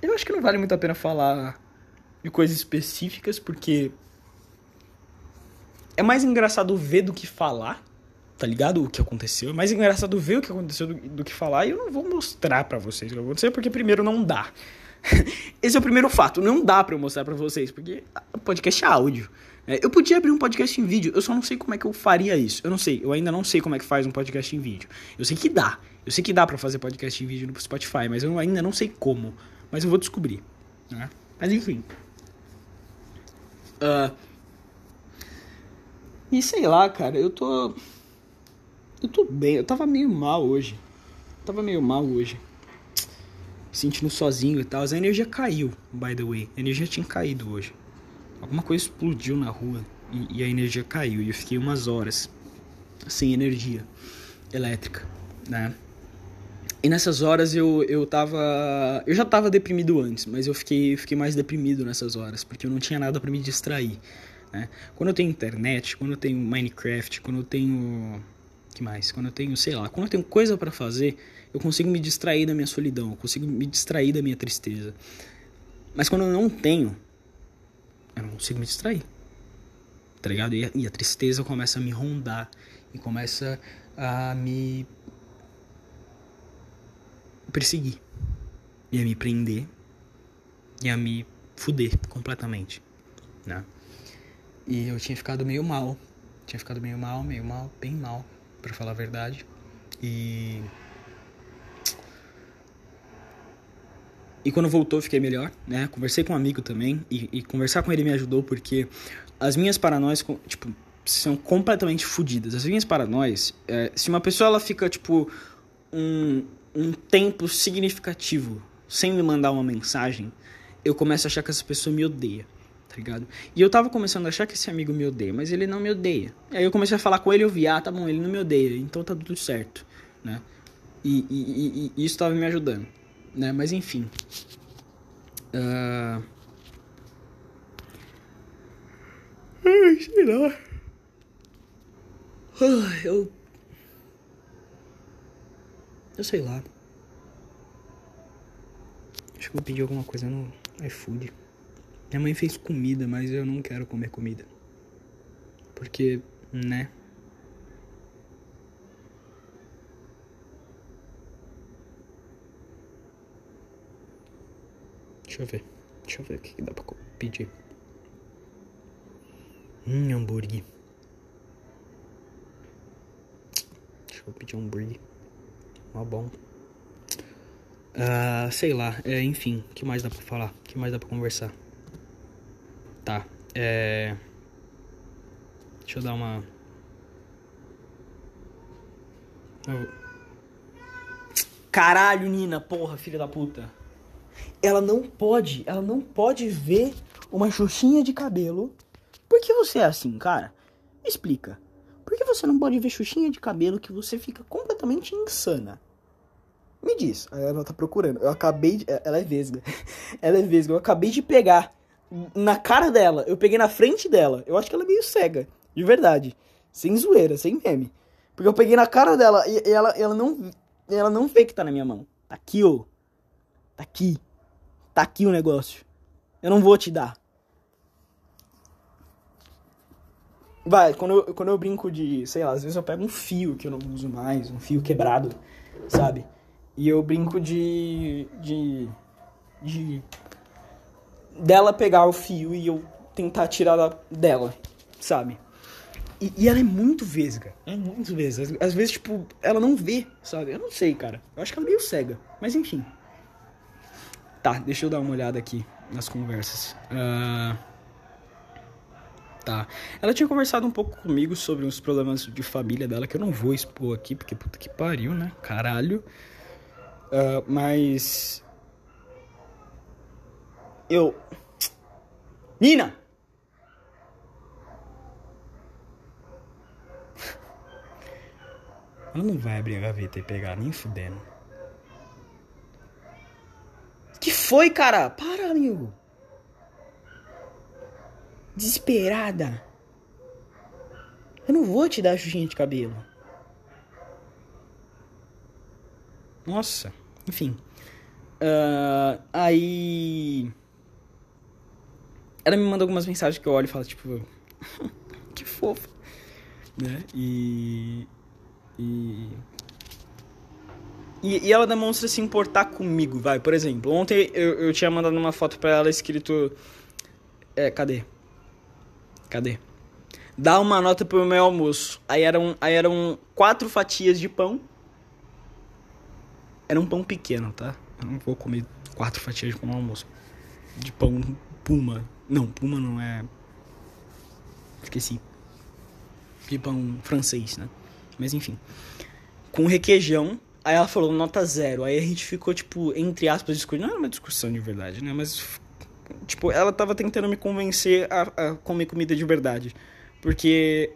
Eu acho que não vale muito a pena falar de coisas específicas, porque é mais engraçado ver do que falar tá ligado? O que aconteceu. É mais engraçado ver o que aconteceu do, do que falar. E eu não vou mostrar para vocês o que aconteceu, porque primeiro não dá. Esse é o primeiro fato. Não dá para eu mostrar para vocês, porque podcast é áudio. É, eu podia abrir um podcast em vídeo, eu só não sei como é que eu faria isso. Eu não sei, eu ainda não sei como é que faz um podcast em vídeo. Eu sei que dá. Eu sei que dá para fazer podcast em vídeo no Spotify, mas eu ainda não sei como. Mas eu vou descobrir. Né? Mas enfim. Uh, e sei lá, cara, eu tô. Eu tô bem, eu tava meio mal hoje. Eu tava meio mal hoje. Sentindo sozinho e tal. A energia caiu, by the way. A energia tinha caído hoje. Alguma coisa explodiu na rua e, e a energia caiu. E eu fiquei umas horas sem energia elétrica, né? E nessas horas eu, eu tava. Eu já tava deprimido antes, mas eu fiquei, fiquei mais deprimido nessas horas, porque eu não tinha nada para me distrair. Né? Quando eu tenho internet, quando eu tenho Minecraft, quando eu tenho que mais? Quando eu tenho, sei lá, quando eu tenho coisa para fazer, eu consigo me distrair da minha solidão, eu consigo me distrair da minha tristeza. Mas quando eu não tenho, eu não consigo me distrair. Tá ligado? E a, e a tristeza começa a me rondar e começa a me perseguir e a me prender e a me fuder completamente, né? E eu tinha ficado meio mal, tinha ficado meio mal, meio mal, bem mal para falar a verdade. E E quando voltou, fiquei melhor, né? Conversei com um amigo também e, e conversar com ele me ajudou porque as minhas paranoias, tipo, são completamente fodidas. As minhas paranoias, é, se uma pessoa ela fica tipo um, um tempo significativo sem me mandar uma mensagem, eu começo a achar que essa pessoa me odeia tá ligado? E eu tava começando a achar que esse amigo me odeia, mas ele não me odeia. Aí eu comecei a falar com ele eu vi, ah, tá bom, ele não me odeia, então tá tudo certo, né? E, e, e, e isso tava me ajudando, né? Mas enfim. Uh... Ai, sei lá. eu. Eu sei lá. Acho que vou pedir alguma coisa no iFood. Minha mãe fez comida, mas eu não quero comer comida. Porque, né? Deixa eu ver. Deixa eu ver o que dá pra pedir. Hum, hambúrguer. Deixa eu pedir um hambúrguer. Mó bom. Uh, sei lá, é, enfim, que mais dá pra falar? Que mais dá pra conversar? Tá, é. Deixa eu dar uma. Caralho, Nina, porra, filha da puta. Ela não pode, ela não pode ver uma xuxinha de cabelo. Por que você é assim, cara? explica. Por que você não pode ver xuxinha de cabelo que você fica completamente insana? Me diz. Aí ela tá procurando. Eu acabei de. Ela é vesga. ela é vesga. Eu acabei de pegar na cara dela. Eu peguei na frente dela. Eu acho que ela é meio cega. De verdade. Sem zoeira, sem meme. Porque eu peguei na cara dela e ela, ela, não, ela não vê que tá na minha mão. Tá aqui, ô. Tá aqui. Tá aqui o negócio. Eu não vou te dar. Vai, quando eu, quando eu brinco de, sei lá, às vezes eu pego um fio que eu não uso mais, um fio quebrado, sabe? E eu brinco de. de. de. dela pegar o fio e eu tentar tirar dela, sabe? E, e, ela é muito vesga. É muito vesga. Às, às, vezes, tipo, ela não vê, sabe? Eu não sei, cara. Eu acho que ela é meio cega. Mas enfim. Tá, deixa eu dar uma olhada aqui nas conversas. Uh... Tá. Ela tinha conversado um pouco comigo sobre uns problemas de família dela que eu não vou expor aqui, porque puta que pariu, né? Caralho. Uh, mas. Eu. Nina! Ela não vai abrir a gaveta e pegar, nem fudendo. Que foi, cara? Para, amigo. Desesperada. Eu não vou te dar xuxinha de cabelo. Nossa. Enfim. Uh, aí. Ela me manda algumas mensagens que eu olho e falo, tipo. que fofo. Né? E. E. E, e ela demonstra se importar comigo, vai. Por exemplo, ontem eu, eu tinha mandado uma foto pra ela escrito. É, cadê? Cadê? Dá uma nota pro meu almoço. Aí eram, aí eram quatro fatias de pão era um pão pequeno, tá? Eu não vou comer quatro fatias de pão no almoço. De pão puma. Não, puma não é. Esqueci. De pão francês, né? Mas enfim. Com requeijão. Aí ela falou nota zero. Aí a gente ficou, tipo, entre aspas, discutindo. Não era uma discussão de verdade, né? Mas. Tipo, ela tava tentando me convencer a, a comer comida de verdade. Porque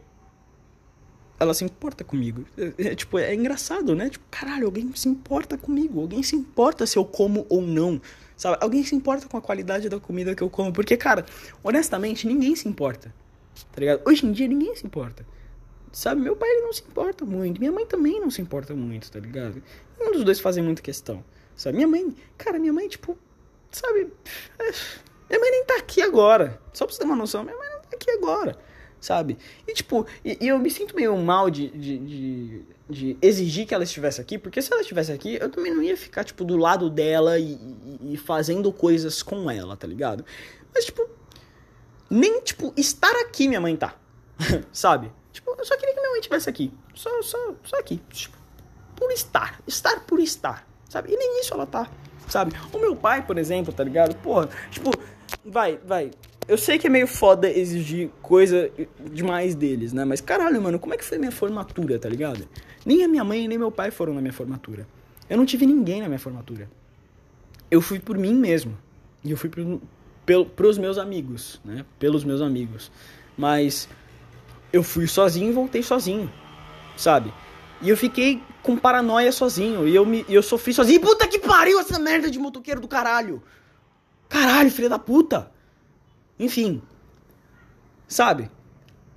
ela se importa comigo. É, é, tipo, é engraçado, né? Tipo, caralho, alguém se importa comigo. Alguém se importa se eu como ou não. Sabe? Alguém se importa com a qualidade da comida que eu como. Porque, cara, honestamente, ninguém se importa. Tá ligado? Hoje em dia, ninguém se importa. Sabe? Meu pai, ele não se importa muito. Minha mãe também não se importa muito, tá ligado? Um dos dois fazem muita questão. Sabe? Minha mãe, cara, minha mãe, tipo, sabe? Minha mãe nem tá aqui agora. Só pra você ter uma noção, minha mãe não tá aqui agora sabe? E tipo, e, e eu me sinto meio mal de, de, de, de, exigir que ela estivesse aqui, porque se ela estivesse aqui, eu também não ia ficar, tipo, do lado dela e, e, e fazendo coisas com ela, tá ligado? Mas, tipo, nem, tipo, estar aqui minha mãe tá, sabe? Tipo, eu só queria que minha mãe estivesse aqui. Só, só, só aqui. Tipo, por estar. Estar por estar, sabe? E nem isso ela tá, sabe? O meu pai, por exemplo, tá ligado? Porra, tipo, vai, vai eu sei que é meio foda exigir coisa demais deles, né? Mas caralho, mano, como é que foi minha formatura, tá ligado? Nem a minha mãe nem meu pai foram na minha formatura. Eu não tive ninguém na minha formatura. Eu fui por mim mesmo. E eu fui por, pel, pros meus amigos, né? Pelos meus amigos. Mas eu fui sozinho e voltei sozinho, sabe? E eu fiquei com paranoia sozinho. E eu, me, eu sofri sozinho. Puta que pariu essa merda de motoqueiro do caralho! Caralho, filha da puta! Enfim. Sabe?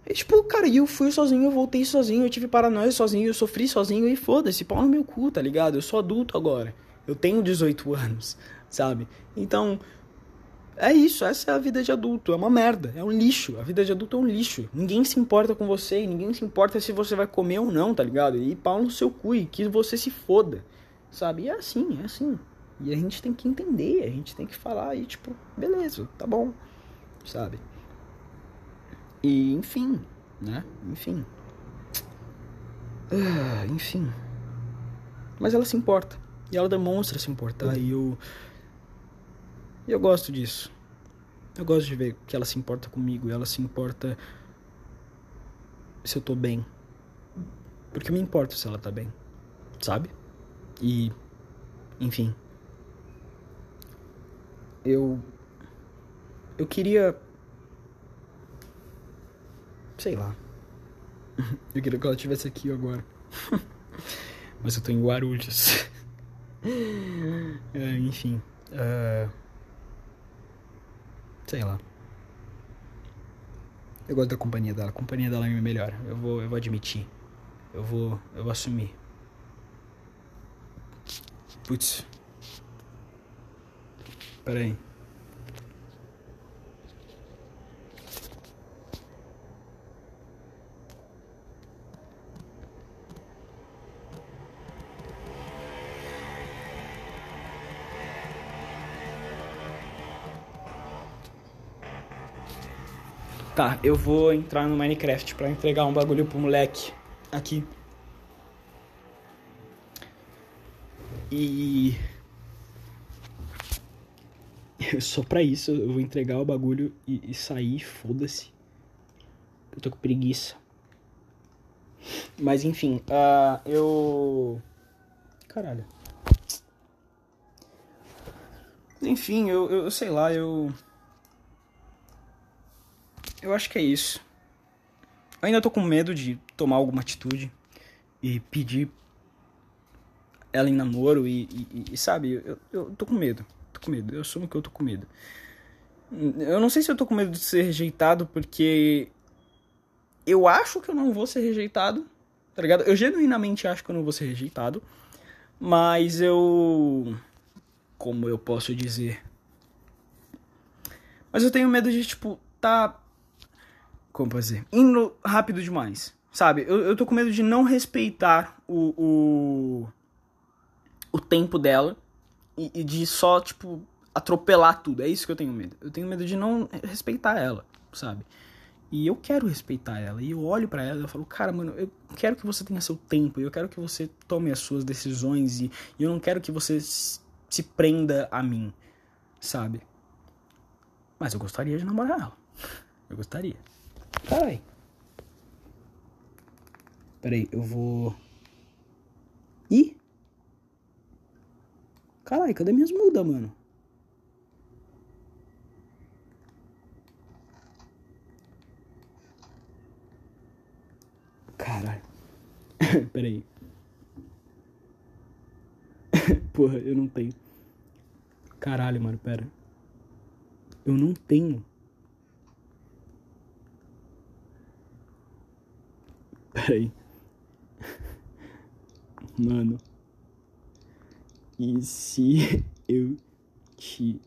E, tipo, cara, eu fui sozinho, eu voltei sozinho, eu tive paranoia sozinho, eu sofri sozinho e foda-se, pau no meu cu, tá ligado? Eu sou adulto agora. Eu tenho 18 anos, sabe? Então, é isso, essa é a vida de adulto, é uma merda, é um lixo. A vida de adulto é um lixo. Ninguém se importa com você, ninguém se importa se você vai comer ou não, tá ligado? E pau no seu cu e que você se foda, sabe? E é assim, é assim. E a gente tem que entender, a gente tem que falar e tipo, beleza, tá bom, sabe? E enfim, né? Enfim. Ah, enfim. Mas ela se importa. E ela demonstra se importar. E eu e eu gosto disso. Eu gosto de ver que ela se importa comigo, ela se importa se eu tô bem. Porque me importa se ela tá bem, sabe? E, enfim. Eu. Eu queria. Sei lá. Eu queria que ela estivesse aqui agora. Mas eu tô em Guarulhos. é, enfim. Uh... Sei lá. Eu gosto da companhia dela. A companhia dela é me melhor. Eu vou, eu vou admitir. Eu vou, eu vou assumir. Putz. Pera aí. Tá, eu vou entrar no Minecraft para entregar um bagulho pro moleque aqui. E. Só pra isso eu vou entregar o bagulho e, e sair, foda-se. Eu tô com preguiça. Mas enfim, uh, eu. Caralho. Enfim, eu, eu sei lá, eu. Eu acho que é isso. Eu ainda tô com medo de tomar alguma atitude e pedir ela em namoro e, e, e sabe, eu, eu tô com medo. Tô com medo. Eu assumo que eu tô com medo. Eu não sei se eu tô com medo de ser rejeitado porque eu acho que eu não vou ser rejeitado, tá ligado? Eu genuinamente acho que eu não vou ser rejeitado, mas eu como eu posso dizer? Mas eu tenho medo de tipo tá como dizer, indo rápido demais, sabe? Eu, eu tô com medo de não respeitar o, o, o tempo dela e, e, de só, tipo, atropelar tudo. É isso que eu tenho medo. Eu tenho medo de não respeitar ela, sabe? E eu quero respeitar ela. E eu olho para ela e eu falo, cara, mano, eu quero que você tenha seu tempo. Eu quero que você tome as suas decisões. E, e eu não quero que você se prenda a mim, sabe? Mas eu gostaria de namorar ela. Eu gostaria. Carai. Peraí, eu vou. Ih! Carai, cadê minhas mudas, mano? Caralho. Peraí. Porra, eu não tenho. Caralho, mano, pera. Eu não tenho. Peraí. Mano. E se eu te.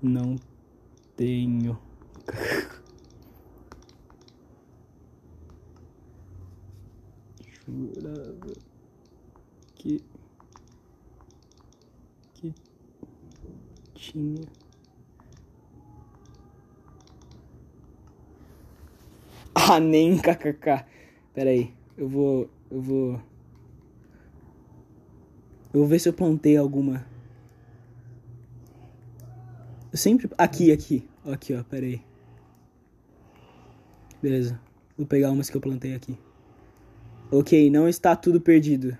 Não tenho. Jurava que. Tinha. Ah, nem kkk. Pera aí, eu vou. Eu vou. Eu vou ver se eu plantei alguma. Eu sempre. Aqui, aqui. Aqui, ó, pera aí. Beleza. Vou pegar umas que eu plantei aqui. Ok, não está tudo perdido.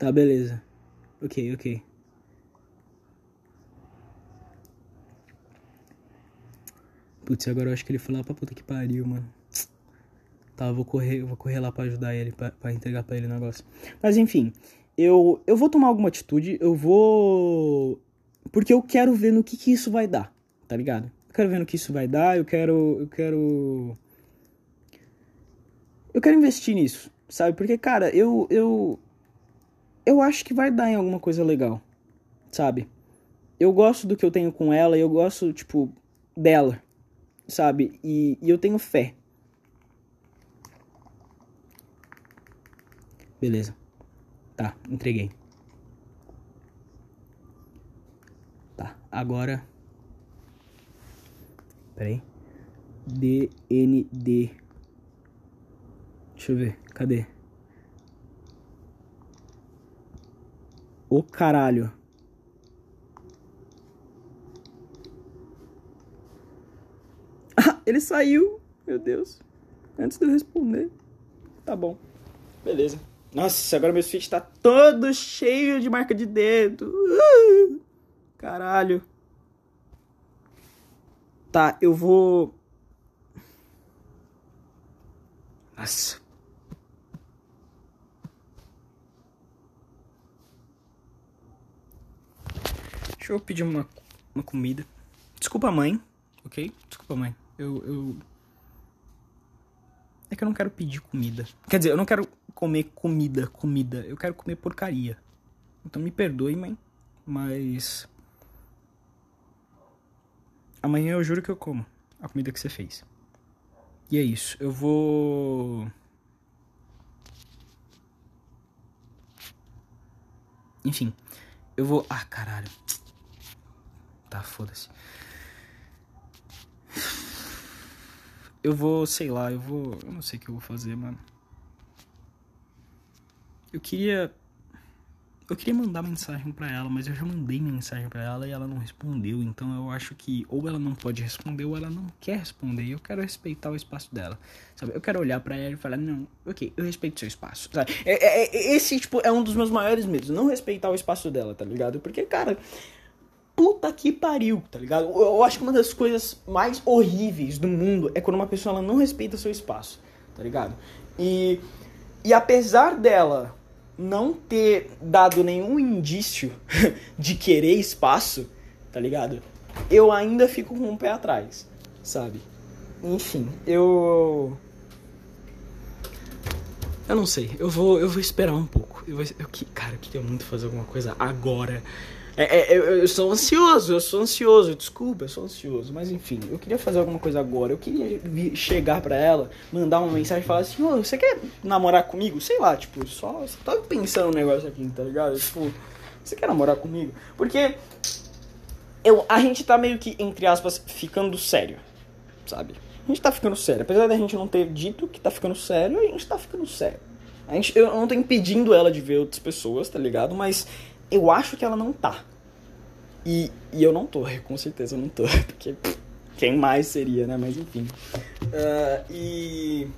Tá, beleza. Ok, ok. Putz, agora eu acho que ele foi lá pra puta que pariu, mano. Tá, vou correr, vou correr lá pra ajudar ele, pra entregar pra ele o negócio. Mas enfim, eu, eu vou tomar alguma atitude, eu vou. Porque eu quero ver no que, que isso vai dar, tá ligado? Eu quero ver no que isso vai dar, eu quero. Eu quero. Eu quero investir nisso, sabe? Porque, cara, eu. Eu, eu acho que vai dar em alguma coisa legal, sabe? Eu gosto do que eu tenho com ela eu gosto, tipo, dela, sabe? E, e eu tenho fé. Beleza. Tá, entreguei. Tá, agora. Peraí. DND. Deixa eu ver, cadê? O caralho. Ah, ele saiu. Meu Deus. Antes de eu responder. Tá bom. Beleza. Nossa, agora meu feed tá todo cheio de marca de dedo. Uh, caralho. Tá, eu vou. Nossa. Deixa eu pedir uma, uma comida. Desculpa, mãe. Ok? Desculpa, mãe. Eu, eu. É que eu não quero pedir comida. Quer dizer, eu não quero comer comida, comida. Eu quero comer porcaria. Então me perdoe, mãe. Mas. Amanhã eu juro que eu como a comida que você fez. E é isso. Eu vou. Enfim. Eu vou. Ah, caralho. Tá, foda-se. Eu vou, sei lá, eu vou. Eu não sei o que eu vou fazer, mano. Eu queria. Eu queria mandar mensagem para ela, mas eu já mandei mensagem para ela e ela não respondeu. Então eu acho que ou ela não pode responder ou ela não quer responder. E eu quero respeitar o espaço dela, sabe? Eu quero olhar para ela e falar: não, ok, eu respeito seu espaço, sabe? É, é, é, esse, tipo, é um dos meus maiores medos, não respeitar o espaço dela, tá ligado? Porque, cara, puta que pariu, tá ligado? Eu, eu acho que uma das coisas mais horríveis do mundo é quando uma pessoa ela não respeita seu espaço, tá ligado? E, e apesar dela não ter dado nenhum indício de querer espaço, tá ligado? Eu ainda fico com um pé atrás, sabe? Enfim, eu. Eu não sei, eu vou, eu vou esperar um pouco. Eu vou, eu, cara, eu queria muito fazer alguma coisa agora é, é, eu, eu sou ansioso, eu sou ansioso, desculpa, eu sou ansioso. Mas enfim, eu queria fazer alguma coisa agora. Eu queria vir, chegar pra ela, mandar uma mensagem e falar assim: você quer namorar comigo? Sei lá, tipo, só. Você tá pensando um negócio aqui, tá ligado? Tipo, você quer namorar comigo? Porque eu, a gente tá meio que, entre aspas, ficando sério, sabe? A gente tá ficando sério. Apesar da gente não ter dito que tá ficando sério, a gente tá ficando sério. A gente, eu não tô impedindo ela de ver outras pessoas, tá ligado? Mas eu acho que ela não tá. E, e eu não tô, com certeza eu não tô. Porque quem mais seria, né? Mas enfim. Uh, e.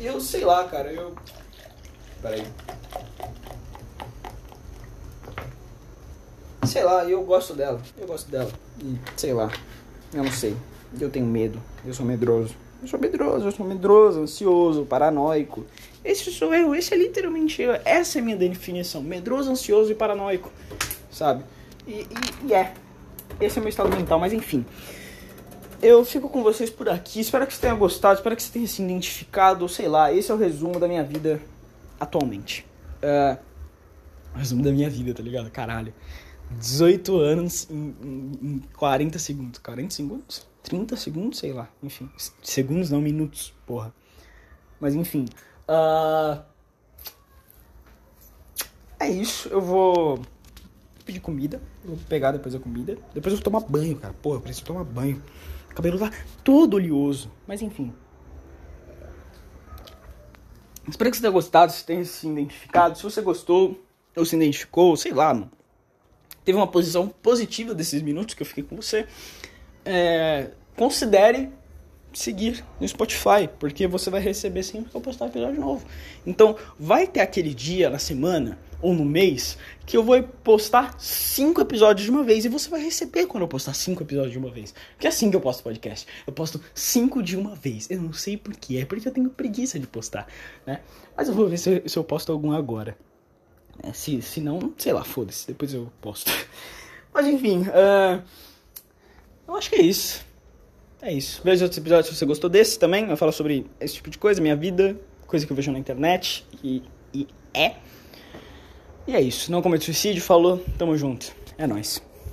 Eu sei lá, cara, eu. Peraí. Sei lá, eu gosto dela. Eu gosto dela. E sei lá. Eu não sei. Eu tenho medo. Eu sou medroso. Eu sou medroso, eu sou medroso, ansioso, paranoico. Esse sou eu, esse é literalmente eu. Essa é a minha definição. Medroso, ansioso e paranoico. Sabe? E, e, e é. Esse é o meu estado mental, mas enfim. Eu fico com vocês por aqui. Espero que você tenha gostado, espero que você tenha se identificado. Sei lá, esse é o resumo da minha vida atualmente. Uh, resumo da minha vida, tá ligado? Caralho. 18 anos em, em, em 40 segundos. 40 segundos? 30 segundos, sei lá. Enfim. Segundos não, minutos, porra. Mas enfim. Uh... É isso. Eu vou pedir comida. Eu vou pegar depois a comida. Depois eu vou tomar banho, cara. Porra, eu preciso tomar banho. O cabelo tá todo oleoso. Mas enfim. Espero que você tenha gostado, se tenha se identificado. Se você gostou ou se identificou, sei lá, mano. Teve uma posição positiva desses minutos que eu fiquei com você. É, considere seguir no Spotify, porque você vai receber sempre que eu postar episódio novo. Então, vai ter aquele dia na semana ou no mês que eu vou postar cinco episódios de uma vez e você vai receber quando eu postar cinco episódios de uma vez. Porque é assim que eu posto podcast. Eu posto cinco de uma vez. Eu não sei porquê, é porque eu tenho preguiça de postar, né? Mas eu vou ver se se eu posto algum agora. É, se, se não, sei lá, foda-se, depois eu posto. Mas enfim, uh, eu acho que é isso. É isso. Veja outros episódios se você gostou desse também. Eu falo sobre esse tipo de coisa, minha vida, coisa que eu vejo na internet. E, e é. E é isso. Não cometa suicídio, falou. Tamo junto. É nóis.